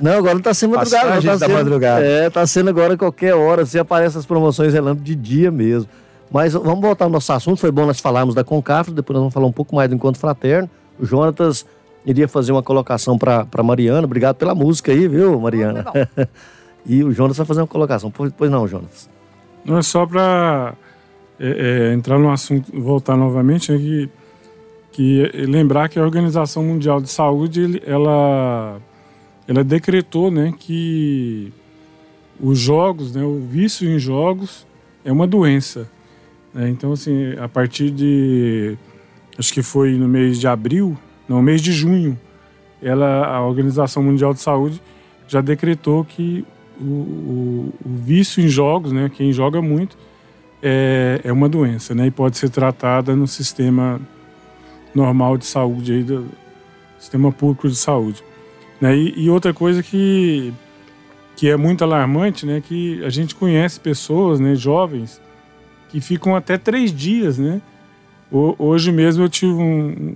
Não, agora não tá sendo madrugada. não, tá
da
sendo,
madrugada.
É, tá sendo agora qualquer hora, se aparecem as promoções relâmpago de dia mesmo. Mas vamos voltar ao nosso assunto, foi bom nós falarmos da Concafra, depois nós vamos falar um pouco mais do Encontro Fraterno. O Jonatas iria fazer uma colocação para Mariana, obrigado pela música aí, viu, Mariana?
Foi [laughs]
e o Jonas vai fazer uma colocação, pois, não, Jonas?
Não é só para entrar no assunto, voltar novamente, né, que, que lembrar que a Organização Mundial de Saúde ela, ela decretou né, que os jogos, né, o vício em jogos é uma doença. né? Então, assim, a partir de, acho que foi no mês de abril, não, mês de junho, ela, a Organização Mundial de Saúde já decretou que o, o- o vício em jogos, né, quem joga muito, é, é uma doença, né, e pode ser tratada no sistema normal de saúde, aí, do sistema público de saúde. Né? E, e outra coisa que, que é muito alarmante, né, que a gente conhece pessoas, né, jovens, que ficam até três dias, né? Ho- Hoje mesmo eu tive um,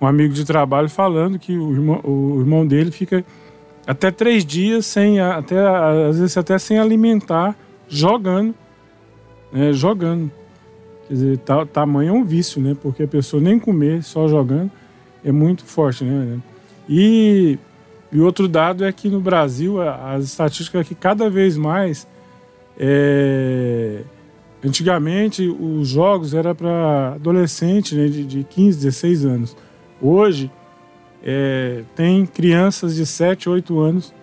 um amigo de trabalho falando que o irmão, o irmão dele fica até três dias sem, até, às vezes até sem alimentar, jogando, né? Jogando. Quer dizer, ta, tamanho é um vício, né? Porque a pessoa nem comer, só jogando, é muito forte, né? E, e outro dado é que no Brasil, as estatísticas é que cada vez mais é, Antigamente, os jogos era para adolescente né, de, de 15, 16 anos. Hoje, é, tem crianças de 7, 8 anos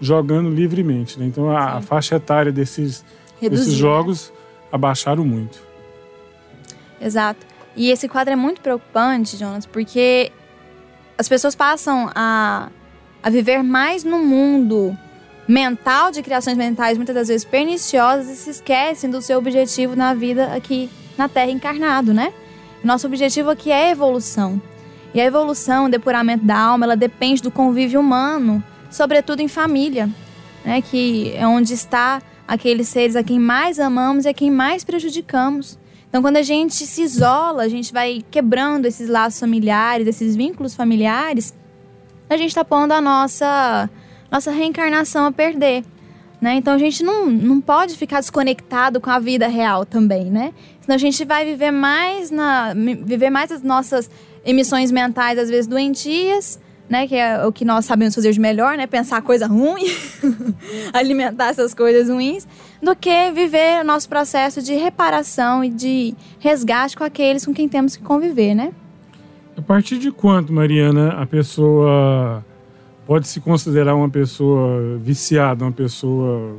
jogando livremente. né? Então, a, a faixa etária desses, desses
né?
jogos abaixaram muito.
Exato. E esse quadro é muito preocupante, Jonas, porque as pessoas passam a, a viver mais no mundo mental de criações mentais, muitas das vezes perniciosas, e se esquecem do seu objetivo na vida aqui na Terra encarnado, né? Nosso objetivo aqui é a evolução. E a evolução, o depuramento da alma, ela depende do convívio humano, sobretudo em família, né? Que é onde está aqueles seres a quem mais amamos e a quem mais prejudicamos. Então, quando a gente se isola, a gente vai quebrando esses laços familiares, esses vínculos familiares, a gente está pondo a nossa, nossa reencarnação a perder. Né? Então, a gente não, não pode ficar desconectado com a vida real também, né? Senão a gente vai viver mais, na, viver mais as nossas emissões mentais, às vezes doentias, né? Que é o que nós sabemos fazer de melhor, né? Pensar coisa ruim, [laughs] alimentar essas coisas ruins, do que viver o nosso processo de reparação e de resgate com aqueles com quem temos que conviver, né?
A partir de quanto, Mariana, a pessoa pode se considerar uma pessoa viciada, uma pessoa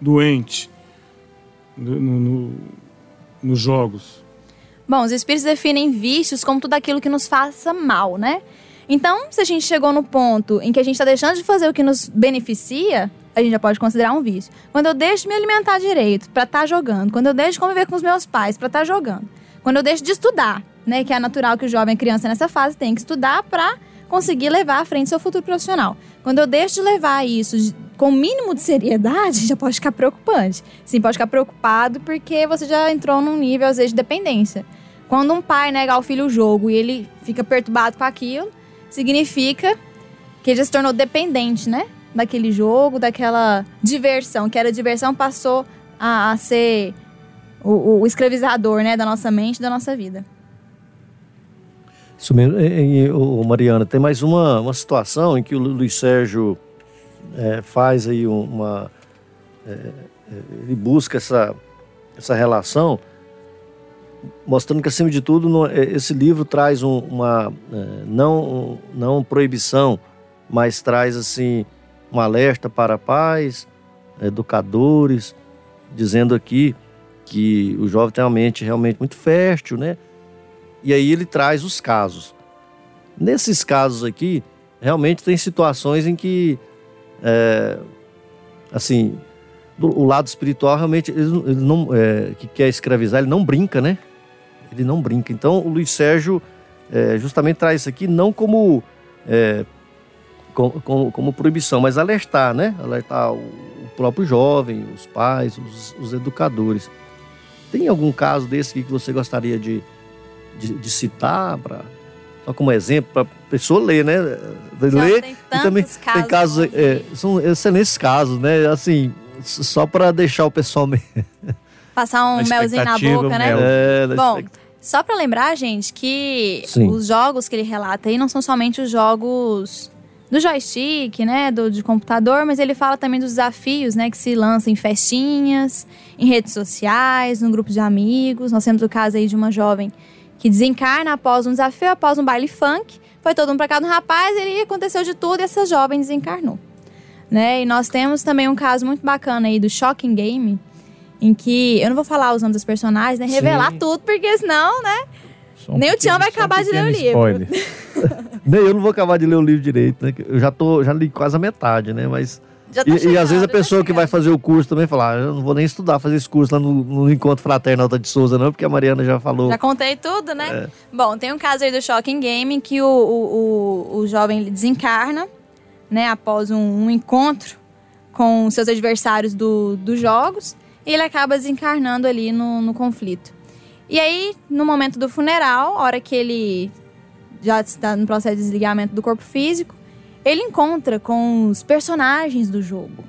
doente no- no- no- nos jogos?
Bom, os espíritos definem vícios como tudo aquilo que nos faça mal, né? Então, se a gente chegou no ponto em que a gente está deixando de fazer o que nos beneficia, a gente já pode considerar um vício. Quando eu deixo de me alimentar direito para estar jogando, quando eu deixo de conviver com os meus pais para estar jogando, quando eu deixo de estudar, né, que é natural que o jovem, criança nessa fase tem que estudar para conseguir levar à frente seu futuro profissional. Quando eu deixo de levar isso com o mínimo de seriedade, [laughs] já pode ficar preocupante. Sim, pode ficar preocupado porque você já entrou num nível, às vezes, de dependência. Quando um pai nega ao filho o jogo e ele fica perturbado com aquilo, significa que ele já se tornou dependente, né? Daquele jogo, daquela diversão, que era diversão, passou a, a ser o, o- escravizador, né? Da nossa mente, da nossa vida.
Isso mesmo, e, e, Mariana, tem mais uma, uma situação em que o Lu- Luiz Sérgio é, faz aí uma. é, é, ele busca essa, essa relação, mostrando que, acima de tudo, é, esse livro traz um- uma. é, não, não proibição, mas traz assim um alerta para pais, educadores, dizendo aqui que o jovem tem uma mente realmente muito fértil, né? E aí ele traz os casos. Nesses casos aqui, realmente tem situações em que, é, assim, do- o lado espiritual realmente ele, ele não, é, que quer escravizar, ele não brinca, né? Ele não brinca. Então o Luiz Sérgio é, justamente traz isso aqui não como, é, como, como, como proibição, mas alertar, né? Alertar o, o próprio jovem, os pais, os, os educadores. Tem algum caso desse aqui que você gostaria de, de, de citar para só como exemplo para pessoa ler, né?
Já
ler
tem
e também
casos
tem casos é, são excelentes casos, né? Assim só para deixar o pessoal meio [laughs]
Passar um melzinho na boca, né?
mel.
é,
Bom,
expect-
só pra lembrar, gente, que
Sim.
os jogos que ele relata aí não são somente os jogos do joystick, né, do de computador, mas ele fala também dos desafios, né, que se lançam em festinhas, em redes sociais, num grupo de amigos. Nós temos o caso aí de uma jovem que desencarna após um desafio, após um baile funk. Foi todo mundo pra casa do rapaz, ele aconteceu de tudo e essa jovem desencarnou. Né? E nós temos também um caso muito bacana aí do Shocking Game, em que eu não vou falar os nomes dos personagens, né? Revelar
Sim.
tudo, porque senão, né?
Só um
Nem o Tião vai
só um
acabar de ler o livro. [laughs]
Nem eu não vou acabar de ler o livro direito, né? Eu já tô já li quase a metade, né? Mas
tá
e, e às vezes a
já
pessoa
tá
que vai fazer o curso também fala, ah, eu não vou nem estudar fazer esse curso lá no, no encontro fraterno Alta de Souza não, porque a Mariana já falou.
Já contei tudo, né?
É.
Bom, tem um caso aí do Shocking Game em que o, o, o, o jovem desencarna, né? Após um, um encontro com seus adversários do, dos jogos. E ele acaba desencarnando ali no, no conflito. E aí, no momento do funeral, hora que ele já está no processo de desligamento do corpo físico, ele encontra com os personagens do jogo.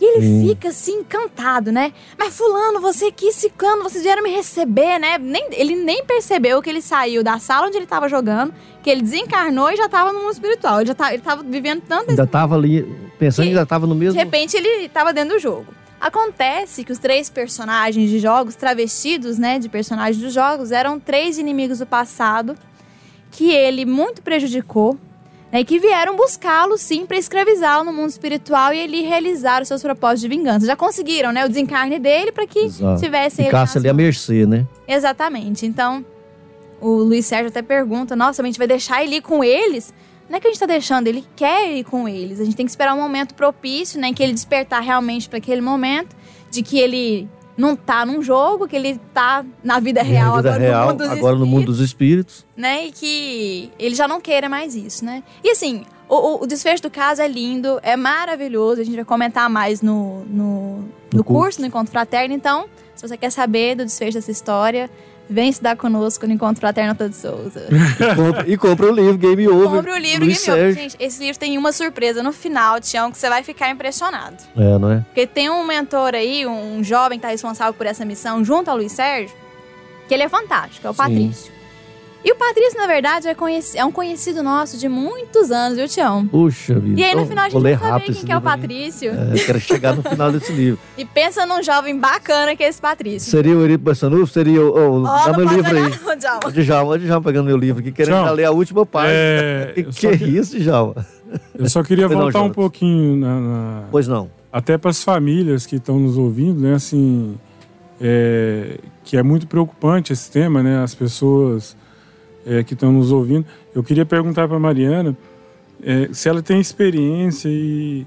E ele
Sim.
fica assim encantado, né? Mas fulano, você aqui, ciclano, vocês vieram me receber, né? Nem, ele nem percebeu que ele saiu da sala onde ele estava jogando, que ele desencarnou e já estava no mundo espiritual. Ele já tá, ele tava vivendo tanto
Ainda tava ali pensando
Que-
ainda tava no
de
mesmo.
repente ele estava dentro do jogo. Acontece que os três personagens de jogos, travestidos, né, de personagens dos jogos, eram três inimigos do passado que ele muito prejudicou, né, e que vieram buscá-lo, sim, para escravizá-lo no mundo espiritual e ele realizar os seus propósitos de vingança. Já conseguiram, né, o desencarne dele para que
Exato.
tivessem ele
Ficasse ali à mercê, né?
Exatamente. Então, o Luiz Sérgio até pergunta: nossa, a gente vai deixar ele com eles? Não é que a gente tá deixando, ele quer ir com eles. A gente tem que esperar um momento propício, né? Que ele despertar realmente para aquele momento, de que ele não tá num jogo, que ele tá na vida real,
Na vida
agora
real,
no mundo dos
agora no mundo dos espíritos.
né? E que ele já não queira mais isso, né? E assim, o, o- desfecho do caso é lindo, é maravilhoso. A gente vai comentar mais no, no, no curso,
curso.
no Encontro Fraterno. Então, se você quer saber do desfecho dessa história, vem estudar conosco no Encontro Fraterno de Souza.
E compra, e compra o livro Game Over.
Compre o livro
Luiz
Game Over.
Sérgio.
Gente, esse livro tem uma surpresa no final, Tião, que você vai ficar impressionado.
É, não é?
Porque tem um mentor aí, um jovem que tá responsável por essa missão, junto ao Luiz Sérgio, que ele é fantástico, é o
Sim.
Patrício. E o Patrício, na verdade, é, é um conhecido nosso de muitos anos, viu, Tião?
Puxa vida.
E aí, no final, a gente vai saber
rápido
quem que é o
aí.
Patrício.
É, quero chegar no final desse livro. [laughs]
E pensa num jovem bacana que é esse Patrício.
Seria o Eripo Bassanufo? Seria o. o
Ó,
dá meu livro aí.
não, Djalma.
O Djalma, o Djalma pegando meu livro aqui, querendo ler a última página. [laughs]
É,
que que é isso, Djalma?
Eu só queria
Não,
voltar um pouquinho na- na,
Pois não.
até para as famílias que estão nos ouvindo, né? Assim, é, que é muito preocupante esse tema, né? As pessoas é, que estão nos ouvindo. Eu queria perguntar para Mariana é, se ela tem experiência e,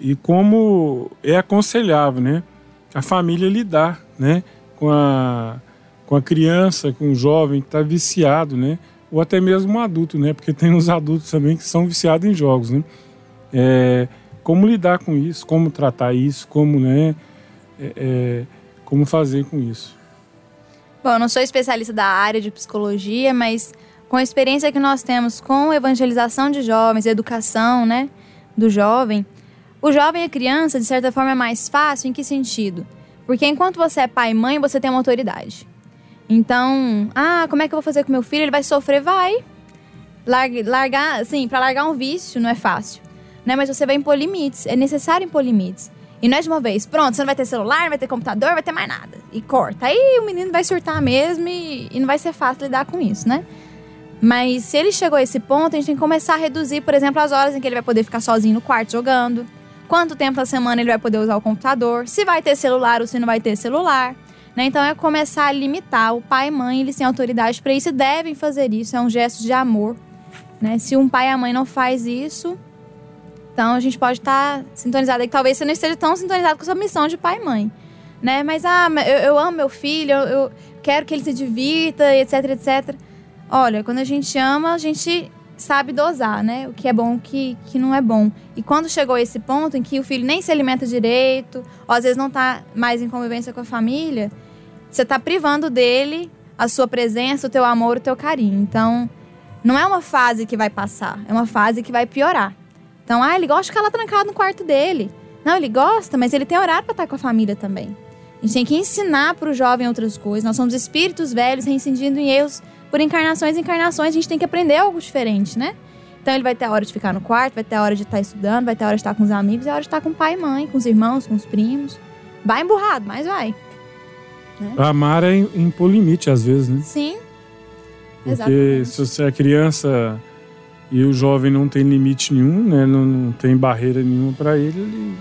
e como é aconselhável, né? A família lidar, né? Com a, com a criança, com o jovem que está viciado, né? Ou até mesmo um adulto, né? Porque tem uns adultos também que são viciados em jogos, né? É, como lidar com isso, como tratar isso, como, né, é, é, como fazer com isso.
Bom, eu não sou especialista da área de psicologia, mas com a experiência que nós temos com evangelização de jovens, educação, né, do jovem, o jovem e a criança, de certa forma, é mais fácil em que sentido? Porque enquanto você é pai e mãe, você tem uma autoridade. Então, ah, como é que eu vou fazer com meu filho? Ele vai sofrer? Vai. Larga, largar, assim, para largar um vício não é fácil, né? Mas você vai impor limites, é necessário impor limites. E não é de uma vez, pronto, você não vai ter celular, não vai ter computador, vai ter mais nada. E corta. Aí o menino vai surtar mesmo e, e não vai ser fácil lidar com isso, né? Mas se ele chegou a esse ponto, a gente tem que começar a reduzir, por exemplo, as horas em que ele vai poder ficar sozinho no quarto jogando. Quanto tempo na semana ele vai poder usar o computador, se vai ter celular ou se não vai ter celular. Né? Então é começar a limitar. O pai e mãe, eles têm autoridade para isso e devem fazer isso. É um gesto de amor. Né? Se um pai e a mãe não faz isso, então a gente pode estar tá sintonizado aí, talvez você não esteja tão sintonizado com a sua missão de pai e mãe. Né? Mas ah, eu, eu amo meu filho, eu, eu quero que ele se divirta, etc, etc. Olha, quando a gente ama, a gente sabe dosar, né? O que é bom o que, que não é bom. E quando chegou esse ponto em que o filho nem se alimenta direito, ou às vezes não está mais em convivência com a família, você está privando dele a sua presença, o teu amor, o teu carinho. Então, não é uma fase que vai passar, é uma fase que vai piorar. Então, ah, ele gosta de ficar lá trancado no quarto dele. Não, ele gosta, mas ele tem horário para estar com a família também. A gente tem que ensinar para o jovem outras coisas. Nós somos espíritos velhos reincidindo em erros por encarnações e encarnações. A gente tem que aprender algo diferente, né? Então ele vai ter a hora de ficar no quarto, vai ter a hora de estar estudando, vai ter a hora de estar com os amigos, e a hora de estar com o pai e mãe, com os irmãos, com os primos. Vai emburrado, mas vai. Né?
Amar é impor limite às vezes, né?
Sim.
Porque
Exatamente.
se você é criança e o jovem não tem limite nenhum, né? Não, não tem barreira nenhuma para ele, ele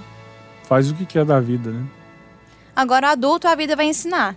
faz o que quer da vida, né?
Agora o adulto a vida vai ensinar.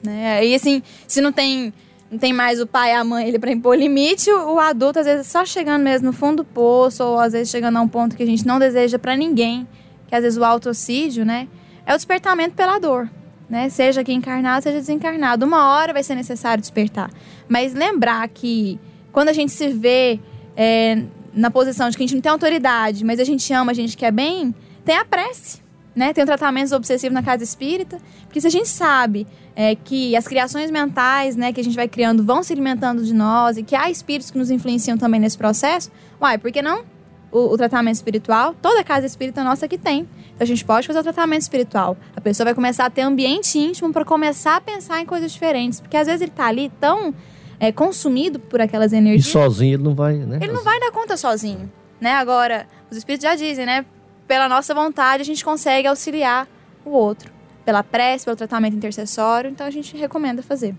Né? E assim, se não tem, não tem mais o pai e a mãe ele para impor limite, o, adulto às vezes só chegando mesmo no fundo do poço, ou às vezes chegando a um ponto que a gente não deseja para ninguém, que às vezes o autocídio, né? É o despertamento pela dor. Né? Seja aqui encarnado, seja desencarnado. Uma hora vai ser necessário despertar. Mas lembrar que quando a gente se vê é, na posição de que a gente não tem autoridade, mas a gente ama, a gente quer bem, tem a prece. Né? Tem o tratamento obsessivo na casa espírita. Porque se a gente sabe é, que as criações mentais né, que a gente vai criando vão se alimentando de nós e que há espíritos que nos influenciam também nesse processo, uai, por que não? O, o tratamento espiritual, toda casa espírita nossa que tem. Então a gente pode fazer o tratamento espiritual. A pessoa vai começar a ter ambiente íntimo para começar a pensar em coisas diferentes. Porque às vezes ele está ali tão é, consumido por aquelas
E
energias.
sozinho ele não vai, né?
Ele não vai dar conta sozinho, né? Agora, os espíritos já dizem, né? Pela nossa vontade, a gente consegue auxiliar o outro. Pela prece, pelo tratamento intercessório. Então, a gente recomenda fazer.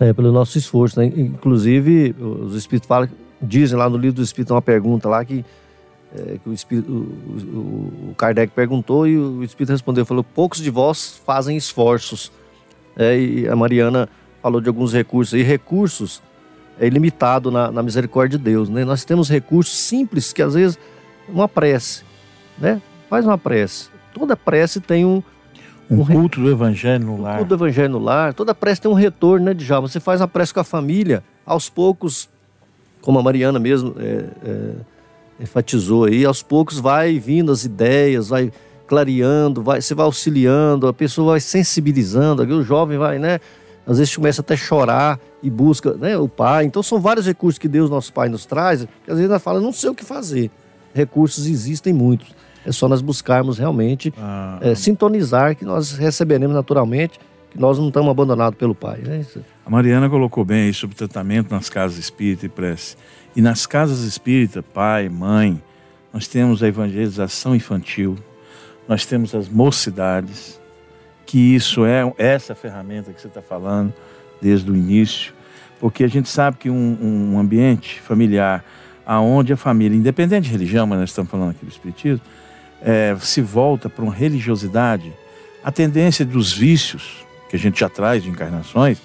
É, pelo nosso esforço, né? Inclusive, os espíritos falam, dizem lá no livro do Espírito uma pergunta lá que, é, que o, espírito, o, o- o Kardec perguntou e o Espírito respondeu, falou, poucos de vós fazem esforços. É, e a Mariana falou de alguns recursos. E recursos é ilimitado na, na misericórdia de Deus, né? Nós temos recursos simples que às vezes uma prece, né? Faz uma prece. Toda prece tem um,
Um
Um re-
culto do evangelho no lar.
Todo evangelho no lar, toda prece tem um retorno, né, Djalma? Você faz a prece com a família, aos poucos, como a Mariana mesmo é, é, enfatizou aí, aos poucos vai vindo as ideias, vai clareando, vai, você vai auxiliando, a pessoa vai sensibilizando, o jovem vai, né? Às vezes começa até a chorar e busca né, o pai. Então são vários recursos que Deus, nosso Pai, nos traz, que às vezes nós fala, não sei o que fazer. Recursos existem muitos. É só nós buscarmos realmente
Ah,
é, sintonizar que nós receberemos naturalmente, que nós não estamos abandonados pelo Pai. Né?
A Mariana colocou bem aí sobre tratamento nas casas espírita e prece. E nas casas espírita, pai, mãe, nós temos a evangelização infantil, nós temos as mocidades, que isso é essa ferramenta que você está falando desde o início, porque a gente sabe que um, um ambiente familiar, aonde a família, independente de religião, mas nós estamos falando aqui do espiritismo, é, se volta para uma religiosidade, a tendência dos vícios que a gente já traz de encarnações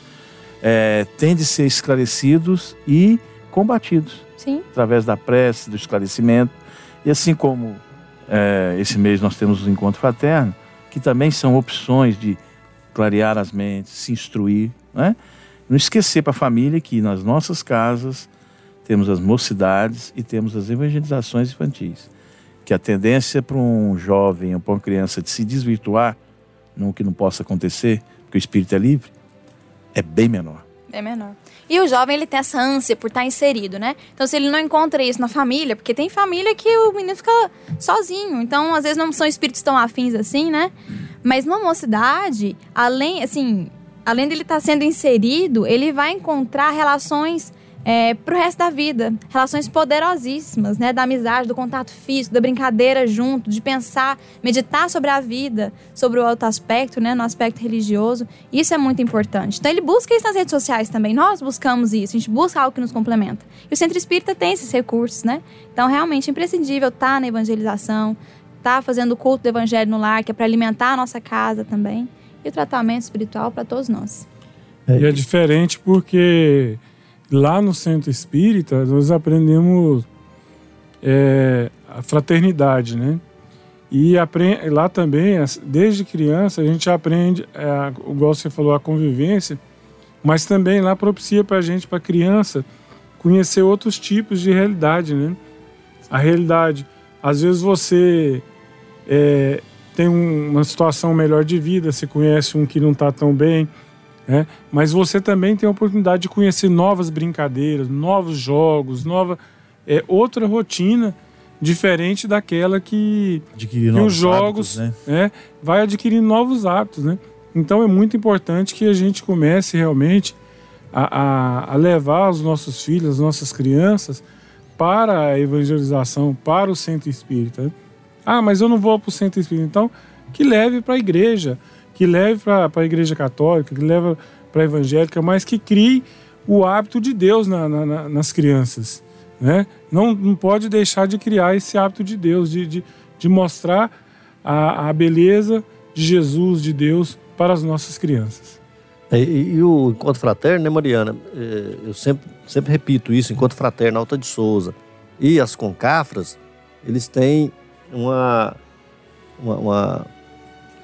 é, tem de ser esclarecidos e combatidos
Sim.
através da prece, do esclarecimento. E assim como é, esse mês nós temos o Encontro Fraterno, que também são opções de clarear as mentes, se instruir. Né? Não esquecer para a família que nas nossas casas temos as mocidades e temos as evangelizações infantis. Que a tendência para um jovem ou para uma criança de se desvirtuar, no que não possa acontecer, porque o espírito é livre, é bem menor.
É menor. E o jovem, ele tem essa ânsia por estar inserido, né? Então, se ele não encontra isso na família, porque tem família que o menino fica sozinho. Então, às vezes, não são espíritos tão afins assim, né? Mas numa mocidade, além, assim, além dele estar sendo inserido, ele vai encontrar relações é, pro resto da vida. Relações poderosíssimas, né? Da amizade, do contato físico, da brincadeira junto, de pensar, meditar sobre a vida, sobre o outro aspecto, né? No aspecto religioso. Isso é muito importante. Então ele busca isso nas redes sociais também. Nós buscamos isso, a gente busca algo que nos complementa. E o Centro Espírita tem esses recursos, né? Então realmente é imprescindível estar na evangelização, estar fazendo o culto do evangelho no lar, que é para alimentar a nossa casa também. E o tratamento espiritual para todos nós.
E é diferente porque lá no centro espírita nós aprendemos é, a fraternidade, né? E lá também, desde criança, a gente aprende, é, igual você falou, a convivência, mas também lá propicia para a gente, para criança, conhecer outros tipos de realidade, né? A realidade, às vezes você é, tem um- uma situação melhor de vida, você conhece um que não está tão bem, né? Mas você também tem a oportunidade de conhecer novas brincadeiras, novos jogos, nova é, outra rotina diferente daquela que,
Adquirir
que os jogos
hábitos, né?
né, vai adquirindo novos hábitos, né? Então é muito importante que a gente comece realmente a, a- a levar os nossos filhos, as nossas crianças para a evangelização, para o centro espírita. Ah, mas eu não vou para o centro espírita. Então, que leve para a igreja, que leve para a igreja católica, que leve para a evangélica, mas que crie o hábito de Deus na- na- na- nas crianças. Né? Não, não pode deixar de criar esse hábito de Deus, de, de, de mostrar a, a beleza de Jesus, de Deus, para as nossas crianças.
É, E, e o Encontro Fraterno, né, Mariana? É, eu sempre, sempre repito isso, Encontro Fraterno Alta de Souza. E as Concafras, eles têm uma, uma, uma,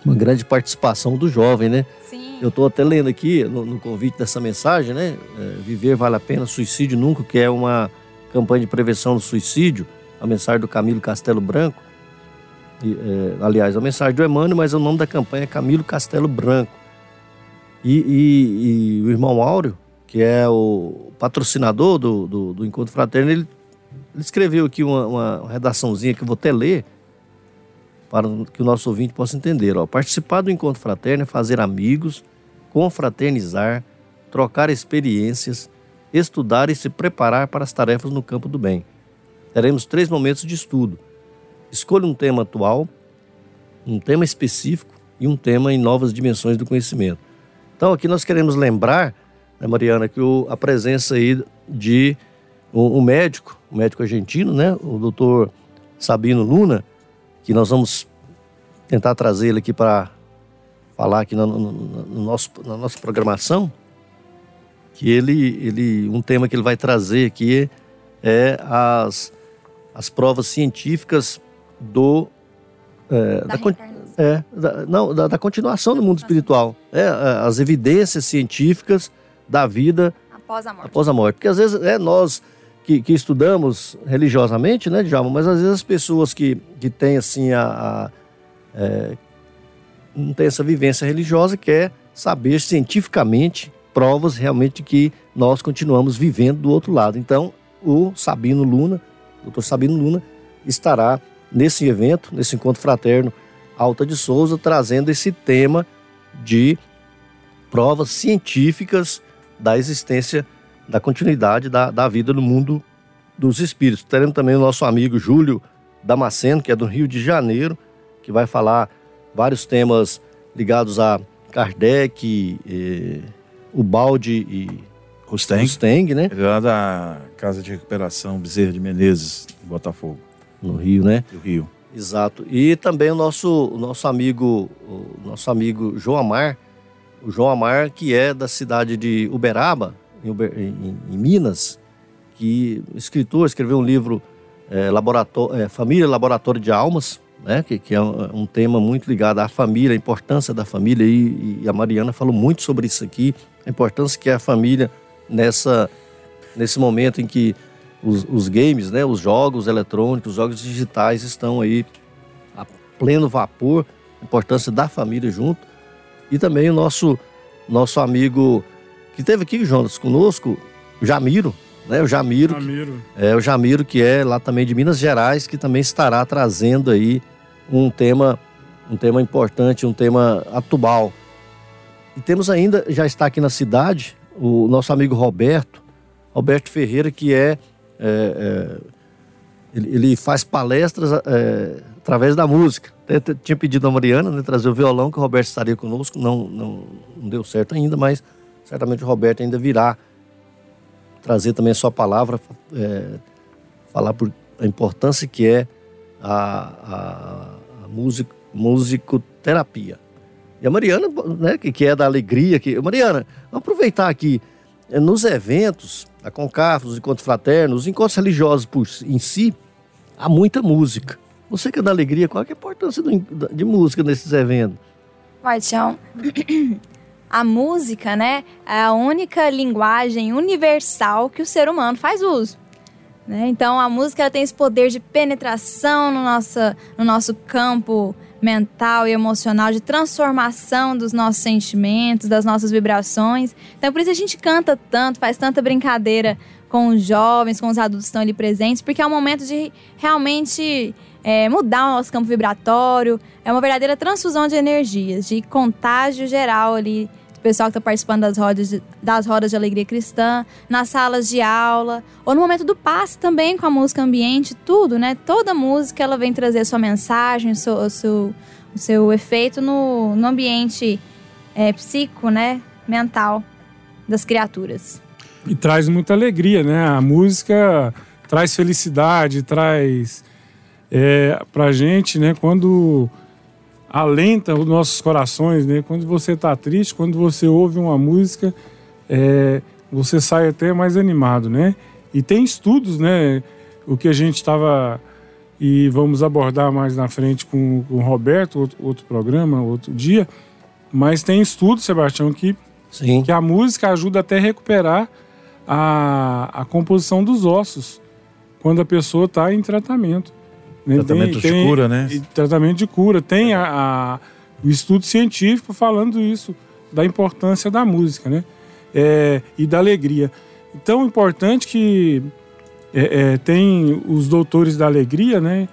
uma grande participação do jovem, né?
Sim.
Eu estou até lendo aqui no, no convite dessa mensagem, né? É, Viver vale a pena, suicídio nunca, que é uma campanha de prevenção do suicídio, a mensagem do Camilo Castelo Branco. E, é, aliás, a mensagem do Emmanuel, mas o nome da campanha é Camilo Castelo Branco. E, e- e o irmão Áureo, que é o patrocinador do, do, do Encontro Fraterno, ele, ele escreveu aqui uma, uma redaçãozinha que eu vou até ler para que o nosso ouvinte possa entender. Ó. Participar do Encontro Fraterno é fazer amigos, confraternizar, trocar experiências, estudar e se preparar para as tarefas no campo do bem. Teremos três momentos de estudo. Escolha um tema atual, um tema específico e um tema em novas dimensões do conhecimento. Então aqui nós queremos lembrar, né, Mariana, que o- a presença aí de um, um médico, um médico argentino, né, o doutor Sabino Luna, que nós vamos tentar trazer ele aqui para falar aqui no, no- no- no nosso, na nossa programação, que ele, ele, um tema que ele vai trazer aqui é as, as provas científicas do é,
Da
da é, da, não, da, da continuação do mundo espiritual. É, as evidências científicas da vida
Após a morte.
após a morte. Porque às vezes é nós que, que estudamos religiosamente, né, Djalma? Mas às vezes as pessoas que, que têm assim a. a- é, não tem essa vivência religiosa quer saber cientificamente provas realmente que nós continuamos vivendo do outro lado. Então, o Sabino Luna, o doutor Sabino Luna, estará nesse evento, nesse encontro fraterno Alta de Souza, trazendo esse tema de provas científicas da existência, da continuidade da, da vida no mundo dos espíritos. Teremos também o nosso amigo Júlio Damasceno, que é do Rio de Janeiro, que vai falar vários temas ligados a Kardec, eh, o Balde e
Rusteng,
Mustang, né?
ele é lá da Casa de Recuperação Bezerra de Menezes, em Botafogo,
No Rio, né?
do Rio.
Exato. E também o nosso, o nosso amigo, o nosso amigo João Amar, o João Amar, que é da cidade de Uberaba, em, em- em Minas, que escritor, escreveu um livro é, é, Família Laboratório de Almas, né? Que, que é um, um tema muito ligado à família, a importância da família, e, e a Mariana falou muito sobre isso aqui, a importância que é a família nessa, nesse momento em que os, os games, né, os jogos eletrônicos, os jogos digitais estão aí a pleno vapor, a importância da família junto. E também o nosso, nosso amigo que teve aqui, Jonas, conosco, o Jamiro, né? O Jamiro, que-
Ramiro.
é o Jamiro que é lá também de Minas Gerais, que também estará trazendo aí um tema, um tema importante, um tema atual. E temos ainda, já está aqui na cidade, o nosso amigo Roberto, Roberto Ferreira, que é, é, é, ele, ele faz palestras é, através da música. Até tinha pedido a Mariana né, trazer o violão, que o Roberto estaria conosco, não, não, não deu certo ainda, mas certamente o Roberto ainda virá trazer também a sua palavra, é, falar por a importância que é a, a, a músico, musicoterapia. E a Mariana, né, que, que é da alegria, que Mariana, vamos aproveitar aqui é, nos eventos, a Concaf, os encontros fraternos, os encontros religiosos por, em si, há muita música. Você que é da alegria, qual é a importância do- de música nesses eventos?
Martião, a música, né, é a única linguagem universal que o ser humano faz uso. né? Então, a música ela tem esse poder de penetração no, nossa, no nosso campo mental e emocional, de transformação dos nossos sentimentos, das nossas vibrações. Então, por isso a gente canta tanto, faz tanta brincadeira com os jovens, com os adultos que estão ali presentes, porque é um momento de realmente é, mudar o nosso campo vibratório. É uma verdadeira transfusão de energias, de contágio geral ali do pessoal que está participando das rodas, de, das rodas de alegria cristã, nas salas de aula, ou no momento do passe também com a música ambiente, tudo, né? Toda música ela vem trazer sua mensagem, o seu, o seu, o seu efeito no, no ambiente é, psíquico, né? Mental das criaturas.
E traz muita alegria, né? A música traz felicidade, traz é, pra gente, né? Quando alenta os nossos corações, né? Quando você tá triste, quando você ouve uma música, é, você sai até mais animado, né? E tem estudos, né? O que a gente estava e vamos abordar mais na frente com, com o Roberto, outro, outro programa, outro dia. Mas tem estudos, Sebastião, que
Sim.
que a música ajuda até a recuperar a, a composição dos ossos quando a pessoa está em tratamento. Né?
Tratamento de cura, né?
e Tratamento de cura. Tem a, a- o estudo científico falando isso, da importância da música, né? É, e da alegria. Então, é importante que é, é, tem os doutores da alegria, né?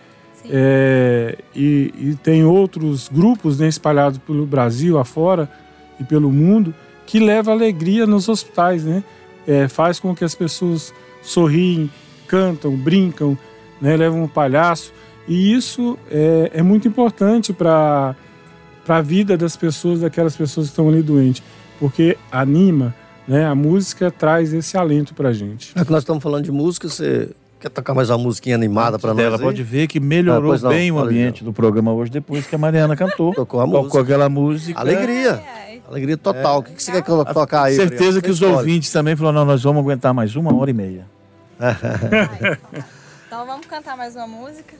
É, e, e tem outros grupos né, espalhados pelo Brasil afora e pelo mundo que leva alegria nos hospitais, né? É, faz com que as pessoas sorriem, cantam, brincam, né? levam um palhaço. E isso é, é muito importante para a vida das pessoas, daquelas pessoas que estão ali doentes, porque anima, né? A música traz esse alento para gente.
Já que nós estamos falando de música, você quer tocar mais uma musiquinha animada para nós?
Ela pode ver que melhorou
Ah, não,
bem o ambiente do programa hoje depois que a Mariana cantou. [laughs]
Tocou a
Tocou
música.
aquela música.
Alegria. Alegria total. O que, que você quer que eu tocar aí?
Certeza
Adriano?
que os ouvintes também falaram, não, nós vamos aguentar mais uma hora e meia. [laughs]
Então vamos cantar mais uma música.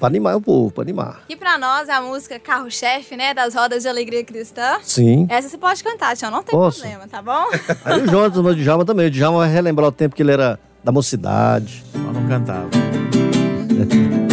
Para animar o povo, para animar.
E pra nós é a música carro-chefe, né, das rodas de alegria cristã.
Sim.
Essa você pode cantar, Tião, não tem
Posso?
problema, tá bom?
Aí o Jonas, o Djalma também. O Djalma vai relembrar o tempo que ele era da mocidade.
Mas não cantava. [laughs]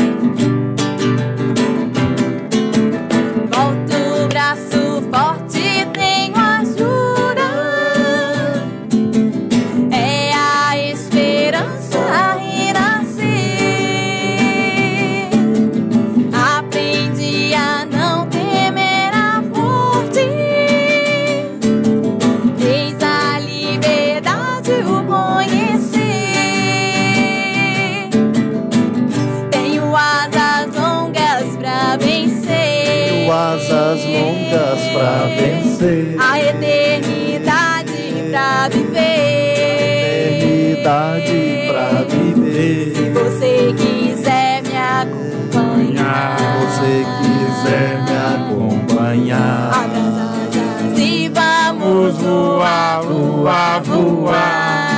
Eternidade pra viver. Se você quiser me acompanhar.
Se você quiser me acompanhar.
Abra as asas e vamos
voar, voar, voar.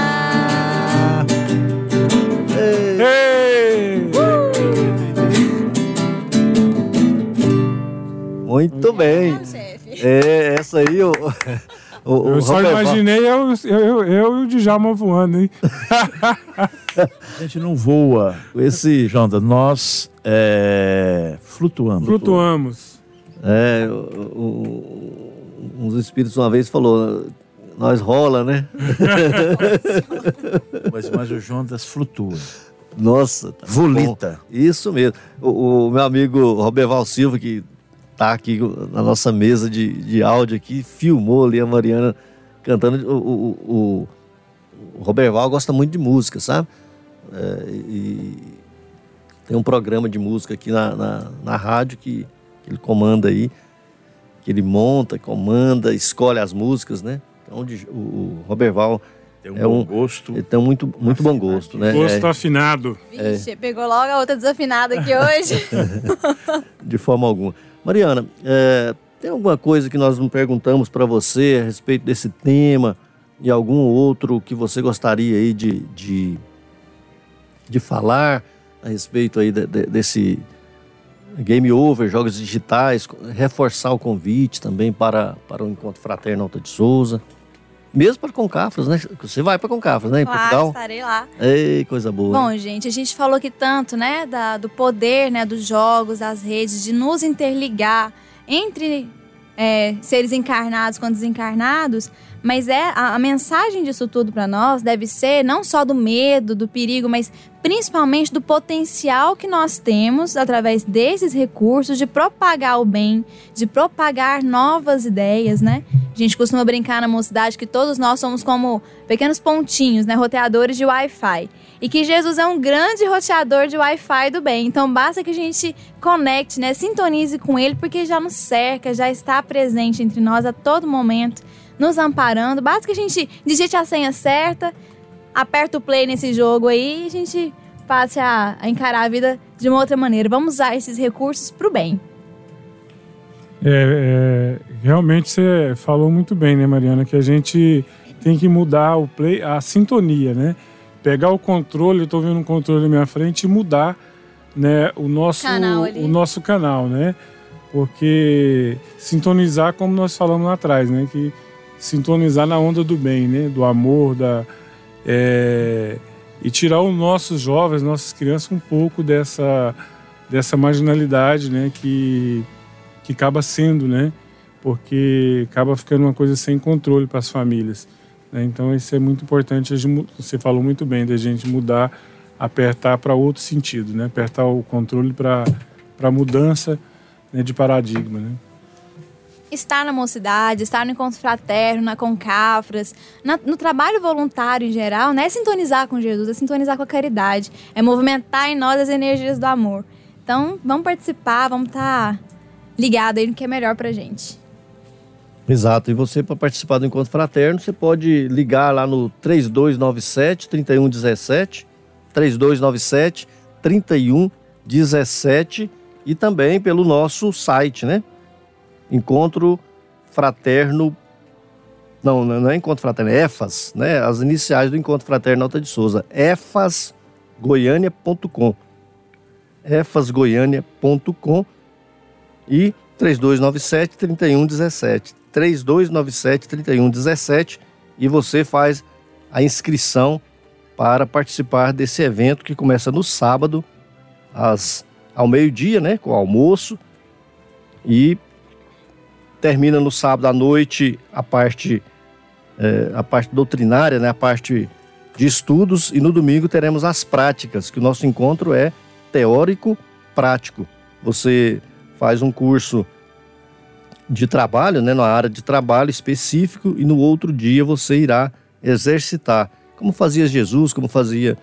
Ei!
Muito bem. É, essa aí, o, o, o
Eu só imaginei eu, eu, eu, eu e o Djalma voando, hein? [laughs]
A gente não voa,
Esse,
Jonda, nós é, flutuamos.
Flutuamos.
é, o- o- um dos espíritos uma vez falou, nós rola, né? [laughs]
Mas, mas o Jonas flutua.
Nossa, tá
Volita.
bom. Isso mesmo. O, o meu amigo Roberval Silva, que tá aqui na nossa mesa de, de áudio aqui, filmou ali a Mariana cantando. O, o, o, o Roberval gosta muito de música, sabe? É, e tem um programa de música aqui na, na, na rádio que, que ele comanda aí, que ele monta, comanda, escolhe as músicas, né? Então, de- o, o Roberval
Tem um
é
bom
um
gosto.
ele tem muito, muito bom gosto, né?
Gosto
É,
afinado.
Vixe, pegou logo a outra desafinada aqui hoje. [laughs]
de forma alguma. Mariana, é, tem alguma coisa que nós não perguntamos para você a respeito desse tema e algum outro que você gostaria aí de, de, de falar a respeito aí de- de- desse game over, jogos digitais, reforçar o convite também para, para o Encontro Fraterno Alta de Souza, mesmo para Concafras, né? Você vai para Concafras, né? Em
claro,
Portugal.
estarei lá.
Ei, coisa boa.
Bom, gente, a gente falou aqui tanto, né, da- do poder, né, dos jogos, das redes, de nos interligar entre é, seres encarnados com desencarnados, mas é a, a mensagem disso tudo para nós deve ser não só do medo, do perigo, mas principalmente do potencial que nós temos através desses recursos de propagar o bem, de propagar novas ideias, né? A gente costuma brincar na mocidade que todos nós somos como pequenos pontinhos, né, roteadores de Wi-Fi. E que Jesus é um grande roteador de Wi-Fi do bem. Então basta que a gente conecte, né, sintonize com ele, porque já nos cerca, já está presente entre nós a todo momento, nos amparando. Basta que a gente digite a senha certa, aperta o play nesse jogo aí e a gente passe a, a encarar a vida de uma outra maneira. Vamos usar esses recursos para o bem.
É, é, realmente você falou muito bem, né, Mariana? Que a gente tem que mudar o play, a sintonia, né? Pegar o controle, eu tô vendo um controle na minha frente e mudar, né, o nosso
Canal
o nosso canal, né? Porque sintonizar como nós falamos lá atrás, né, que sintonizar na onda do bem, né, do amor, da é, e tirar os nossos jovens, nossas crianças um pouco dessa dessa marginalidade, né, que que acaba sendo, né? Porque acaba ficando uma coisa sem controle para as famílias. né? Então isso é muito importante. a Você falou muito bem da gente mudar, apertar para outro sentido, né? Apertar o controle para para mudança né, de paradigma, né?
estar na mocidade, estar no encontro fraterno, na Concafras, na- no trabalho voluntário em geral, não é sintonizar com Jesus, é sintonizar com a caridade, é movimentar em nós as energias do amor. Então, vamos participar, vamos estar ligados aí no que é melhor pra gente.
Exato. E você, para participar do Encontro Fraterno, você pode ligar lá no 3297 3117, 3297 3117 e também pelo nosso site, né? Encontro Fraterno. Não, não é Encontro Fraterno, é EFAS, né? As iniciais do Encontro Fraterno Alta de Souza. efasgoiania.com. efasgoiania.com e 3297 3117. 3297 3117 e você faz a inscrição para participar desse evento que começa no sábado às, ao meio-dia, né, com o almoço e termina no sábado à noite a parte eh, a parte doutrinária, né, a parte de estudos e no domingo teremos as práticas, que o nosso encontro é teórico prático. Você faz um curso de trabalho, né, na área de trabalho específico, e no outro dia você irá exercitar, como fazia Jesus, como fazia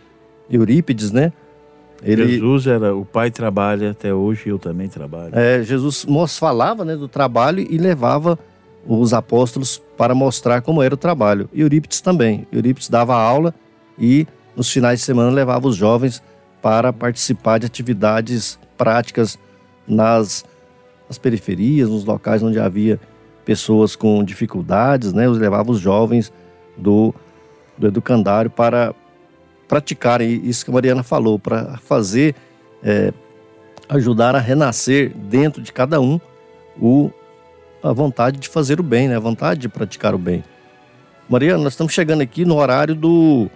Eurípides, né? Ele,
Jesus era o pai trabalha até hoje eu também trabalho.
é, Jesus falava né, do trabalho e levava os apóstolos para mostrar como era o trabalho. Eurípides também. Eurípides dava aula e nos finais de semana levava os jovens para participar de atividades práticas nas, nas periferias, nos locais onde havia pessoas com dificuldades, né? Os levava os jovens do, do educandário para praticarem isso que a Mariana falou, para fazer é, ajudar a renascer dentro de cada um o, a vontade de fazer o bem, né? a vontade de praticar o bem. Mariana, nós estamos chegando aqui no horário do,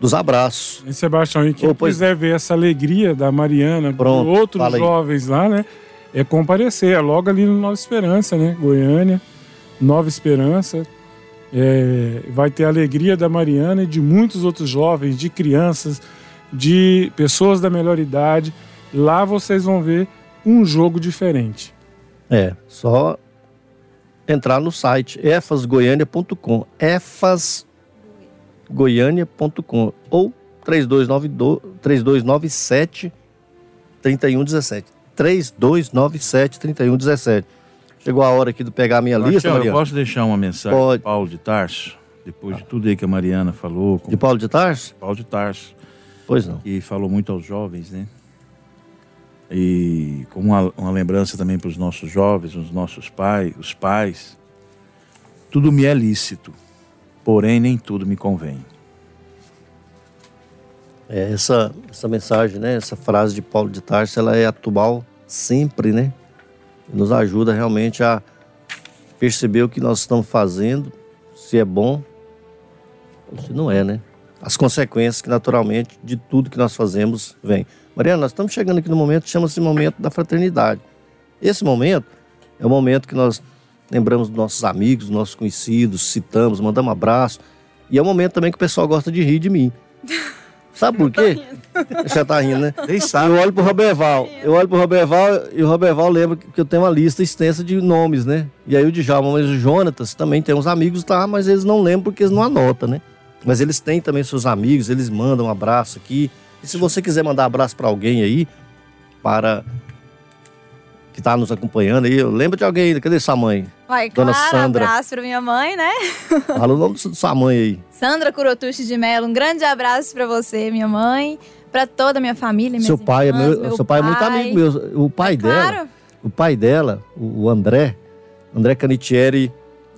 dos abraços.
E Sebastião, e quem
Ô, pois-
quiser ver essa alegria da Mariana, de outros jovens lá, né? É comparecer, é logo ali no Nova Esperança, né? Goiânia, Nova Esperança. É, vai ter a alegria da Mariana e de muitos outros jovens, de crianças, de pessoas da melhor idade. Lá vocês vão ver um jogo diferente.
É, só entrar no site efasgoiania.com, efasgoiania.com ou 3292 3297 3117. 3297 3117. Chegou a hora aqui de pegar a minha lista,
Marcelo, eu
Mariana.
posso deixar uma mensagem
Pode.
de Paulo de Tarso? Depois de tudo aí que a Mariana falou. Com
De Paulo de Tarso?
Paulo de Tarso.
Pois não.
Que falou muito aos jovens, né? E como uma, uma lembrança também para os nossos jovens, os nossos pais, os pais. Tudo me é lícito, porém nem tudo me convém.
É, essa, essa mensagem, né, essa frase de Paulo de Tarso, ela é atual sempre, né? Nos ajuda realmente a perceber o que nós estamos fazendo, se é bom se não é, né? As consequências que naturalmente de tudo que nós fazemos vem. Mariana, nós estamos chegando aqui no momento que chama-se momento da fraternidade. Esse momento é o momento que nós lembramos dos nossos amigos, dos nossos conhecidos, citamos, mandamos abraço. E é o momento também que o pessoal gosta de rir de mim. [laughs] Sabe por quê? Você tá rindo, né?
Nem sabe.
Eu olho pro Roberval. Eu olho pro Roberval e o Roberval lembra que eu tenho uma lista extensa de nomes, né? E aí o Djalma, mas o Jonatas também tem uns amigos lá, mas eles não lembram porque eles não anotam, né? Mas eles têm também seus amigos, eles mandam um abraço aqui. E se você quiser mandar abraço para alguém aí, para que tá nos acompanhando aí, lembra de alguém aí, cadê sua mãe?
Vai,
Dona
claro,
Sandra.
abraço pra minha mãe, né? [laughs]
Fala o nome da sua mãe aí.
Sandra Curotucci de Mello, um grande abraço pra você, minha mãe, pra toda a minha família,
Seu pai, é
irmãs,
meu, seu pai é muito amigo meu. O pai dela,
Claro,
o pai dela, o André, André Canitieri,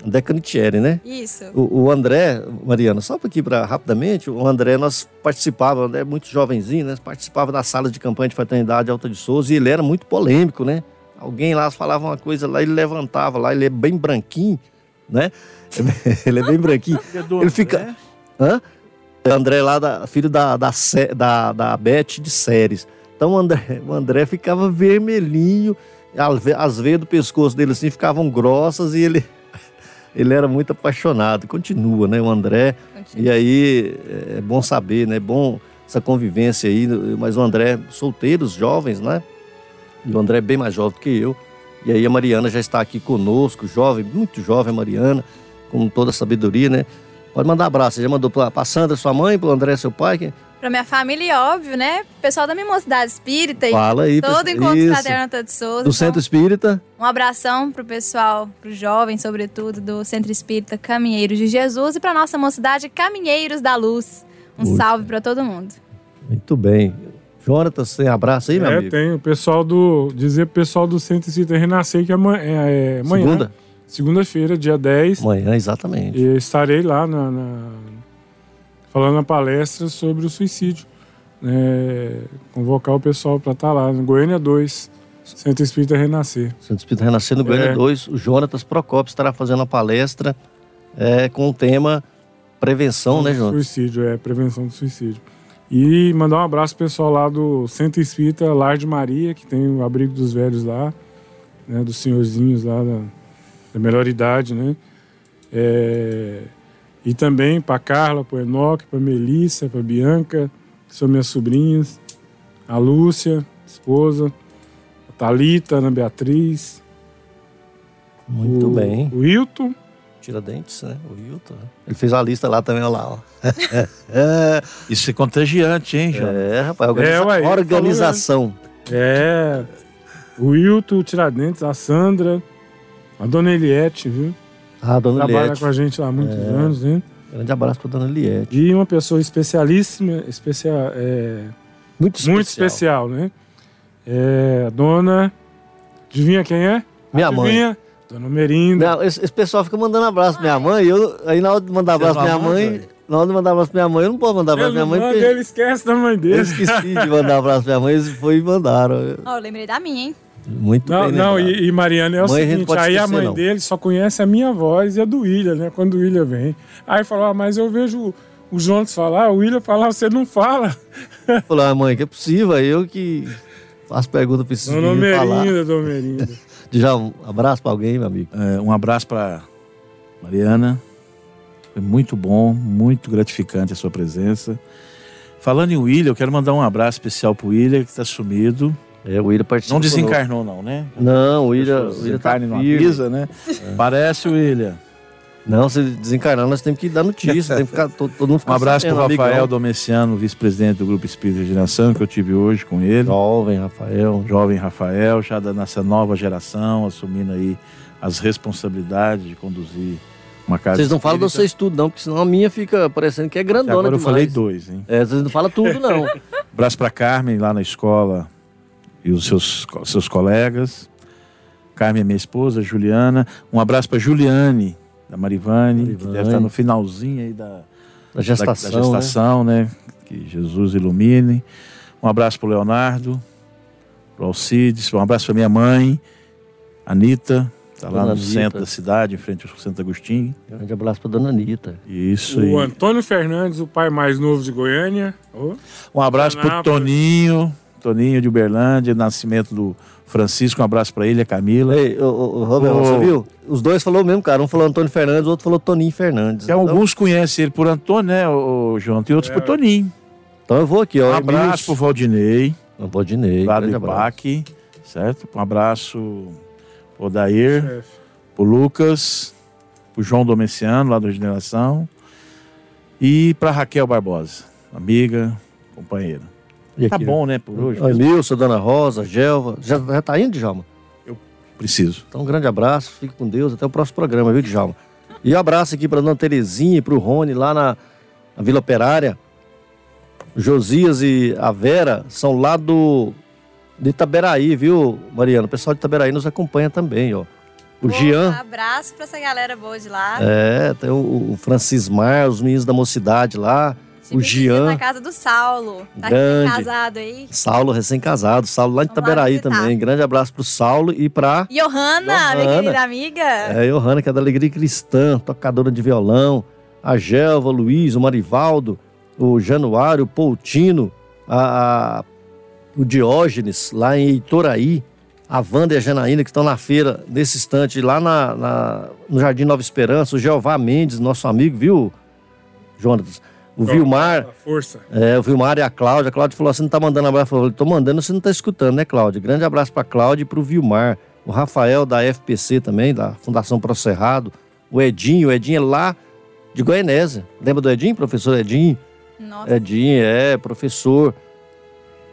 André Canitieri, né?
isso.
O, o André, Mariana, só para aqui para rapidamente, o André nós participava, o André é muito jovenzinho, né? Participava das salas de campanha de fraternidade Alta de Souza e ele era muito polêmico, né? Alguém lá falava uma coisa lá, ele levantava lá, ele é bem branquinho, né? [laughs] ele é bem branquinho. [laughs] Ele fica. Hã? O André lá, da, filho da, da, da, da Beth de Séries. Então o André, o André ficava vermelhinho, as ve- as veias do pescoço dele assim ficavam grossas e ele, [laughs] ele era muito apaixonado. Continua, né? O André. E aí é bom saber, né? É bom essa convivência aí. Mas o André, solteiros, jovens, né? E o André é bem mais jovem do que eu. E aí a Mariana já está aqui conosco, jovem, muito jovem a Mariana, com toda a sabedoria, né? Pode mandar abraço. Você já mandou para a Sandra, sua mãe, para o André, seu pai? Quem-
Pra minha família, óbvio, né? Pessoal da minha mocidade espírita
Fala aí,
todo
pessoal.
encontro
Isso.
fraterno Alta de Souza.
Do
Então,
Centro Espírita.
Um abração pro pessoal, pro jovem, sobretudo, do Centro Espírita Caminheiros de Jesus e pra nossa mocidade Caminheiros da Luz. Um
Muito
salve pra todo mundo.
Muito bem. Jonatas, tem abraço aí, meu
é,
amigo?
tem o pessoal do. Dizer pro pessoal do Centro Espírita Renascer que amanhã. É, é,
Segunda?
Segunda-feira, dia 10.
Amanhã, exatamente.
E estarei lá na, na- falando a palestra sobre o suicídio. né? convocar o pessoal para estar lá, no Goiânia 2, Centro Espírita Renascer.
Centro Espírita Renascer no Goiânia
É.
2. O Jonatas Procopio estará fazendo uma palestra é, com o tema prevenção, né, Jonatas?
Suicídio, é, prevenção do suicídio. E mandar um abraço pro pessoal lá do Centro Espírita Lar de Maria, que tem o abrigo dos velhos lá, né, dos senhorzinhos lá da, da melhor idade, né? É, e também para Carla, para Enoque, para Melissa, para Bianca, que são minhas sobrinhas, a Lúcia, esposa, a Thalita, a Ana Beatriz,
Muito
o,
bem.
o Hilton,
Tiradentes, né? O Hilton. né? Ele fez uma lista lá também, olha lá. Ó. é, [laughs]
Isso é contagiante, hein, João?
é, rapaz. Organiza-
É, ué,
organização.
É. O Wilton, o Tiradentes, a Sandra, a dona Eliette, viu?
Ah, dona
Trabalha
Eliette.
com a gente lá há muitos
É.
anos, né?
Grande abraço pra dona Eliette.
E uma pessoa especialíssima, especial, é,
Muito especial.
muito especial, né? É a dona. Adivinha quem é?
Minha mãe.
Dona Merinda.
Minha- esse, esse pessoal fica mandando abraço pra minha mãe. e Eu, aí na hora de mandar abraço pra minha mãe, na hora de mandar abraço pra minha mãe, eu não posso mandar abraço pra minha mãe
manda,
porque
ele esquece da mãe
eu
dele.
esqueci de mandar abraço pra minha mãe. Eles foi e mandaram.
Ó, eu lembrei da minha, hein?
Muito
Não,
bem.
não,
lembrado.
e, e Mariana é o
Mãe
seguinte, aí a mãe
não.
dele só conhece a minha voz e a do William, né? Quando o William vem. Aí falou, ah, mas eu vejo o, Jonas falar, o William falar, você não fala.
Falou, ah, mãe, que é possível, é eu que faço pergunta pra esses
Dona
meninos falar.
Merinda, Dona Merinda.
Já um abraço pra alguém, meu amigo.
É, um abraço para Mariana, Foi muito bom, muito gratificante a sua presença. Falando em William, eu quero mandar um abraço especial pro William, que está sumido.
É, o William participou.
Não desencarnou, não, né?
Não, o William, o William tá firme.
pisa, né? Parece o William.
Não, se desencarnar, nós temos que dar notícia. tem que ficar, todo, todo mundo ficar
Um abraço
sabendo,
pro Rafael. Domeciano, vice-presidente do Grupo Espírita de Geração, que eu tive hoje com ele.
Jovem, Rafael.
Jovem Rafael, já da nossa nova geração, assumindo aí as responsabilidades de conduzir uma casa
Vocês não falam do seu estudo, não, porque senão a minha fica parecendo que é grandona
Agora eu
demais.
falei dois, hein?
É, vocês não falam tudo, não. [laughs]
Abraço para Carmen lá na escola e os seus, seus colegas. Carmen é minha esposa, Juliana. Um abraço para Juliane, da Marivane, que
Marivane.
deve estar no finalzinho aí da,
Da gestação,
da, da gestação, né? Que Jesus ilumine. Um abraço para Leonardo, para Alcides, um abraço para minha mãe, Anitta, está lá no
Anitta.
centro da cidade, em frente ao Santo Agostinho.
né? Grande abraço pra dona Anitta.
Isso
O
aí.
Antônio Fernandes, o pai mais novo de Goiânia. Ô,
Um abraço para
Anápolis.
Toninho, Toninho de Uberlândia, nascimento do Francisco, um abraço para ele, a Camila.
Ei, ô, ô, Roberto,
Ô.
você viu? Os dois falou o mesmo, cara. Um falou Antônio Fernandes, o outro falou Toninho Fernandes.
Que alguns conhecem ele por Antônio, né, o João? Tem outros
É.
por Toninho.
Então eu vou aqui, ó.
Um abraço pro Valdinei,
pro Valdinei.
lá do certo? Um abraço pro Odair,
chefe.
pro Lucas, pro João Domeciano, lá do Regeneração, e pra Raquel Barbosa, amiga, companheira.
E
Tá
aqui,
bom, né, por hoje?
Emilson, Dona Rosa, Gelva. Já, já tá indo, Djalma?
Preciso.
Então um grande abraço, fique com Deus. Até o próximo programa, viu, Djalma? E um abraço aqui pra Dona Terezinha e pro Rony lá na, na Vila Operária. O Josias e a Vera são lá do de Itaberaí, viu, Mariana? O pessoal de Itaberaí nos acompanha também, ó. O Jean.
Abraço pra essa galera boa de lá.
É, tem o, o Francis Mar, os meninos da mocidade lá, o Jean,
Na casa do Saulo. Tá
Grande.
casado aí.
Saulo recém-casado, Saulo lá de Itaberaí também. Grande abraço pro Saulo e pra
Johanna, minha querida amiga.
é, Johanna, que é da Alegria Cristã, tocadora de violão, a Gelva, o Luiz, o Marivaldo, o Januário, o Poutino, a, a- o Diógenes, lá em Itoraí, a Wanda e a Janaína, que estão na feira, nesse instante, lá na, na- no Jardim Nova Esperança, o Jeová Mendes, nosso amigo, viu, Jonas? O Vilmar,
A força.
é, o Vilmar e a Cláudia. A Cláudia falou assim: não tá mandando abraço. Eu falei, tô mandando, você não tá escutando, né, Cláudia? Grande abraço pra Cláudia e pro Vilmar. O Rafael da FPC também, da Fundação Pro Cerrado. O Edinho, o Edinho é lá de Goianésia. Lembra do Edinho, professor Edinho?
Nossa,
Edinho é professor.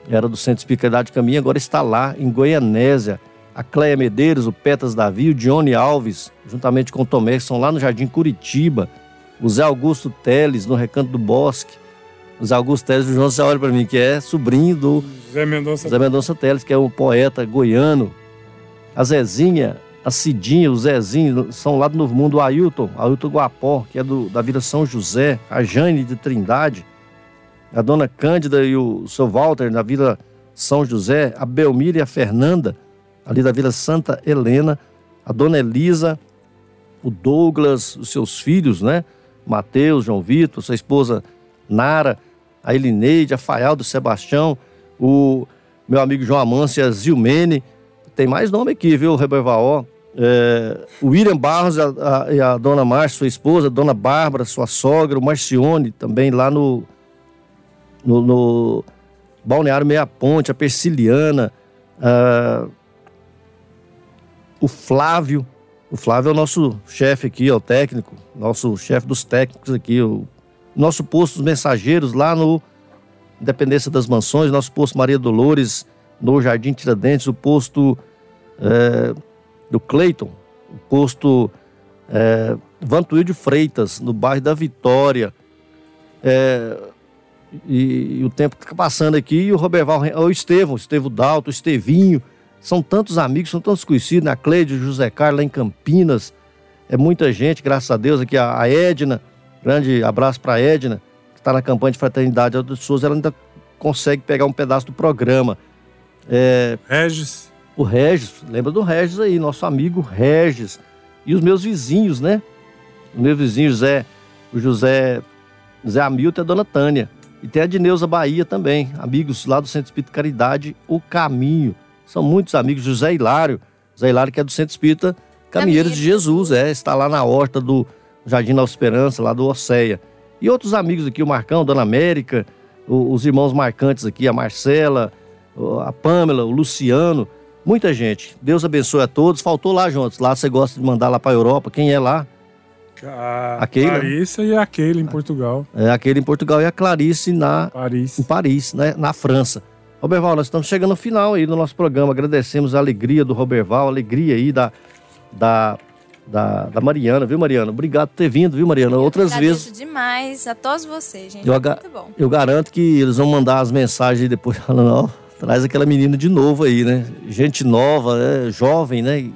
Era do Centro Espiritualidade Caminho, agora está lá em Goianésia. A Cleia Medeiros, o Petas Davi, o Johnny Alves, juntamente com o Tomé, que são lá no Jardim Curitiba. O Zé Augusto Teles, no Recanto do Bosque. O Zé Augusto Teles, o João, você olha para mim, que é sobrinho do
Zé Mendonça.
Zé Mendonça Teles, que é um poeta goiano. A Zezinha, a Cidinha, o Zezinho, são lá do Novo Mundo. O Ailton, Ailton Guapó, que é do, da Vila São José. A Jane de Trindade. A Dona Cândida e o seu Walter, da Vila São José. A Belmira e a Fernanda, ali da Vila Santa Helena. A Dona Elisa, o Douglas, os seus filhos, né? Mateus, João Vitor, sua esposa Nara, a Elineide, a Faialdo, Sebastião, o meu amigo João Amância, a Zilmene, tem mais nome aqui, viu, Rebervaó? É, o William Barros a- a- e a dona Márcia, sua esposa, a dona Bárbara, sua sogra, o Marcione, também lá no, no, no Balneário Meia Ponte, a Persiliana, ah, o Flávio, o Flávio é o nosso chefe aqui, ó, o técnico, nosso chefe dos técnicos aqui, o nosso posto dos mensageiros lá no Independência das Mansões, nosso posto Maria Dolores, no Jardim Tiradentes, o posto é, do Cleiton, o posto é, Vantuil de Freitas, no bairro da Vitória. É, e, e o tempo está passando aqui, e o Roberval, o Estevão, o Estevão Dalto, o Estevinho, são tantos amigos, são tantos conhecidos, né? a Cleide, o José Carlos lá em Campinas, é muita gente, graças a Deus, aqui a, a Edna, grande abraço para a Edna, que está na campanha de fraternidade Aldo de Souza, ela ainda consegue pegar um pedaço do programa. É,
Regis.
o Regis, lembra do Regis aí, nosso amigo Regis. E os meus vizinhos, né? Os meus vizinhos, Zé, o José, Zé Hamilton e a Dona Tânia. E tem a Dineuza Bahia também, amigos lá do Centro Espírita Caridade, O Caminho. São muitos amigos, José Hilário, José Hilário que é do Centro Espírita Caminheiros de Jesus, é, está lá na horta do Jardim da Esperança, lá do Oceia. E outros amigos aqui, o Marcão, Dona América, o- os irmãos marcantes aqui, a Marcela, a Pâmela, o Luciano, muita gente. Deus abençoe a todos. Faltou lá, Juntos. Lá você gosta de mandar lá para a Europa. Quem é lá?
A
Aquele?
Larissa e aquele em Portugal.
É aquele em Portugal e a Clarice na,
Paris.
em Paris, né, na França. Roberval, nós estamos chegando ao final aí do nosso programa. Agradecemos a alegria do Roberval, a alegria aí da, da, da, da Mariana, viu, Mariana? Obrigado por ter vindo, viu, Mariana? Outras
Agradeço
vezes.
demais a todos vocês, gente.
Eu
é muito bom.
Eu garanto que eles vão mandar as mensagens aí depois [laughs] falando, ó, traz aquela menina de novo aí, né? Gente nova, né? jovem, né?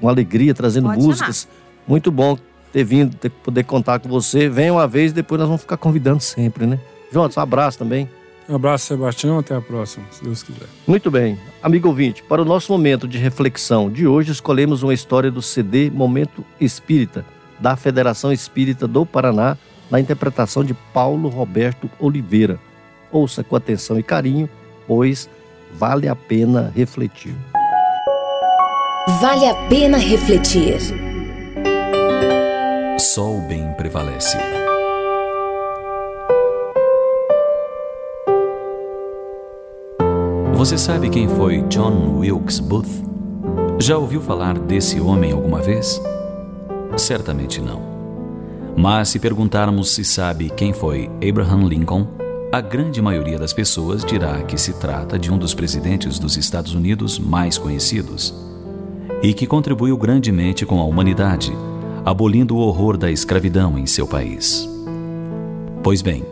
Com alegria, trazendo
Pode
músicas. Muito bom ter vindo, ter, poder contar com você. Vem uma vez, depois nós vamos ficar convidando sempre, né? Jonas, um abraço também.
Um abraço, Sebastião. Até a próxima, se Deus quiser.
Muito bem. Amigo ouvinte, para o nosso momento de reflexão de hoje, escolhemos uma história do CD Momento Espírita, da Federação Espírita do Paraná, na interpretação de Paulo Roberto Oliveira. Ouça com atenção e carinho, pois vale a pena refletir.
Vale a pena refletir.
Só o bem prevalece. Você sabe quem foi John Wilkes Booth? Já ouviu falar desse homem alguma vez? Certamente não. Mas se perguntarmos se sabe quem foi Abraham Lincoln, a grande maioria das pessoas dirá que se trata de um dos presidentes dos Estados Unidos mais conhecidos e que contribuiu grandemente com a humanidade, abolindo o horror da escravidão em seu país. Pois bem,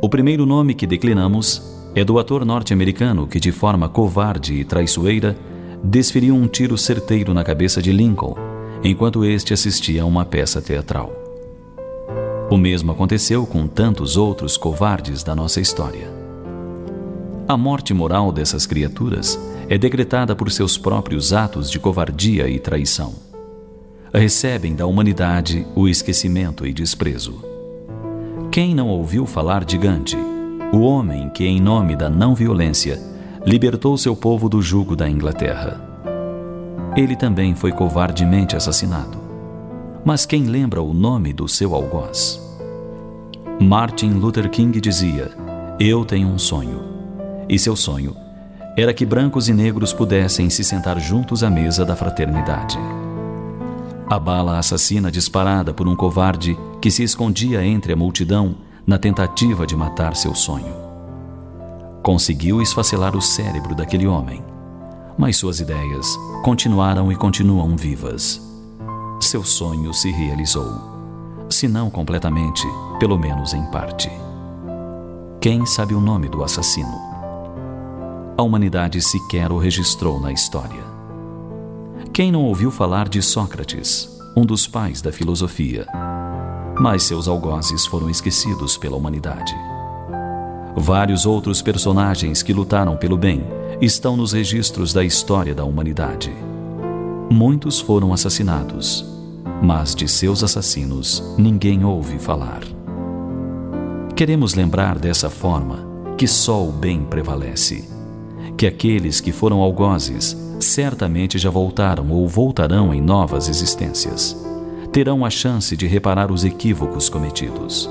o primeiro nome que declinamos é do ator norte-americano que, de forma covarde e traiçoeira, desferiu um tiro certeiro na cabeça de Lincoln enquanto este assistia a uma peça teatral. O mesmo aconteceu com tantos outros covardes da nossa história. A morte moral dessas criaturas é decretada por seus próprios atos de covardia e traição. Recebem da humanidade o esquecimento e desprezo. Quem não ouviu falar de Gandhi, o homem que, em nome da não-violência, libertou seu povo do jugo da Inglaterra? Ele também foi covardemente assassinado. Mas quem lembra o nome do seu algoz? Martin Luther King dizia: Eu tenho um sonho. E seu sonho era que brancos e negros pudessem se sentar juntos à mesa da fraternidade. A bala assassina disparada por um covarde que se escondia entre a multidão na tentativa de matar seu sonho. Conseguiu esfacelar o cérebro daquele homem, mas suas ideias continuaram e continuam vivas. Seu sonho se realizou, se não completamente, pelo menos em parte. Quem sabe o nome do assassino? A humanidade sequer o registrou na história. Quem não ouviu falar de Sócrates, um dos pais da filosofia? Mas seus algozes foram esquecidos pela humanidade. Vários outros personagens que lutaram pelo bem estão nos registros da história da humanidade. Muitos foram assassinados, mas de seus assassinos ninguém ouve falar. Queremos lembrar dessa forma que só o bem prevalece, que aqueles que foram algozes certamente já voltaram ou voltarão em novas existências. Terão a chance de reparar os equívocos cometidos.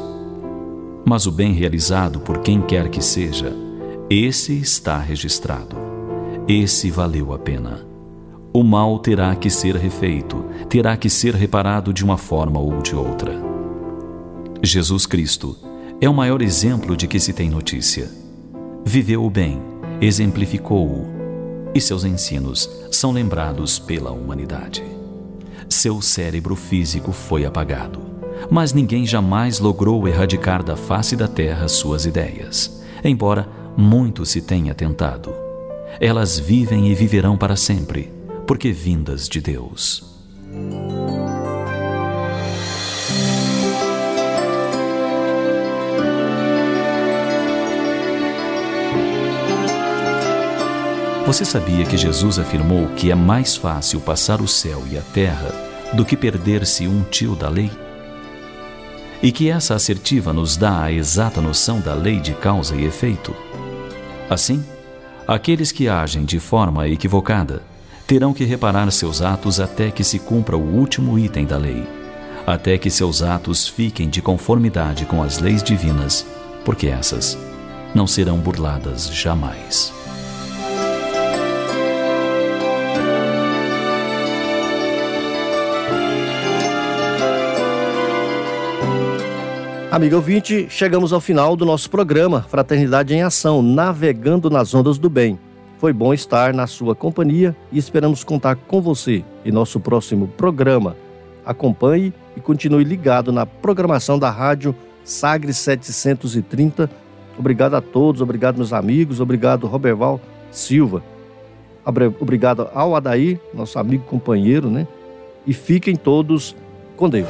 Mas o bem realizado por quem quer que seja, esse está registrado. Esse valeu a pena. O mal terá que ser refeito, terá que ser reparado de uma forma ou de outra. Jesus Cristo é o maior exemplo de que se tem notícia. Viveu o bem, exemplificou-o, e seus ensinos são lembrados pela humanidade. Seu cérebro físico foi apagado, mas ninguém jamais logrou erradicar da face da terra suas ideias, embora muito se tenha tentado. Elas vivem e viverão para sempre, porque vindas de Deus. Você sabia que Jesus afirmou que é mais fácil passar o céu e a terra do que perder-se um tio da lei? E que essa assertiva nos dá a exata noção da lei de causa e efeito? Assim, aqueles que agem de forma equivocada terão que reparar seus atos até que se cumpra o último item da lei, até que seus atos fiquem de conformidade com as leis divinas, porque essas não serão burladas jamais.
Amigo ouvinte, chegamos ao final do nosso programa Fraternidade em Ação, navegando nas ondas do bem. Foi bom estar na sua companhia e esperamos contar com você em nosso próximo programa. Acompanhe e continue ligado na programação da Rádio Sagres 730. Obrigado a todos, obrigado meus amigos, obrigado Roberval Silva. Obrigado ao Adair, nosso amigo companheiro, né? E fiquem todos com Deus.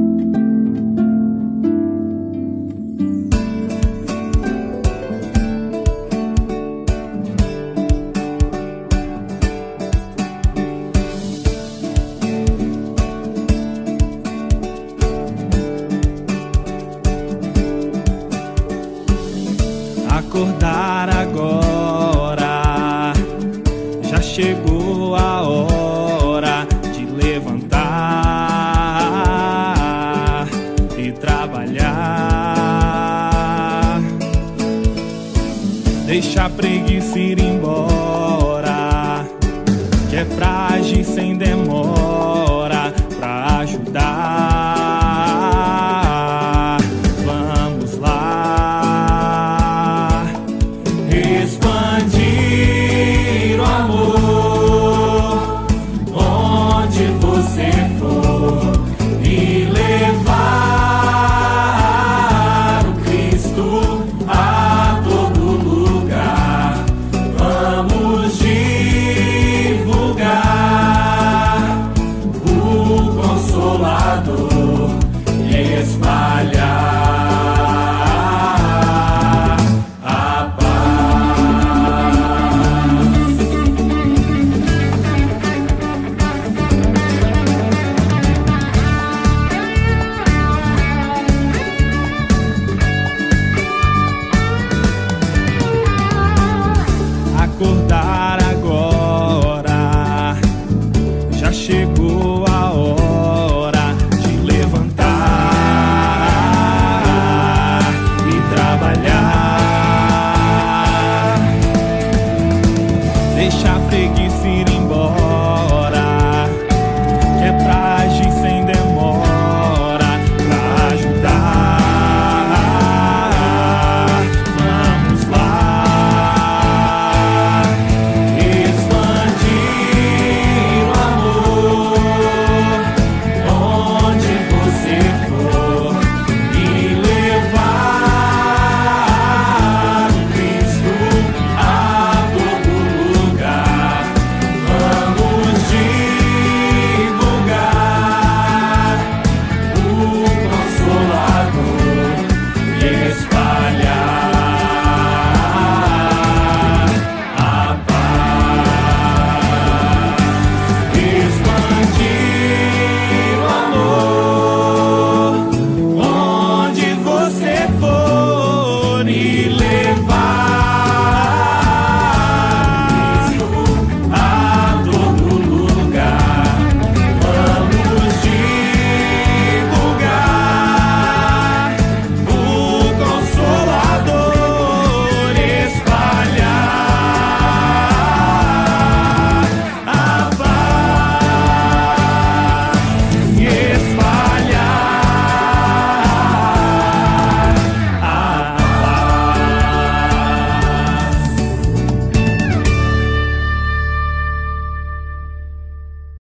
Pra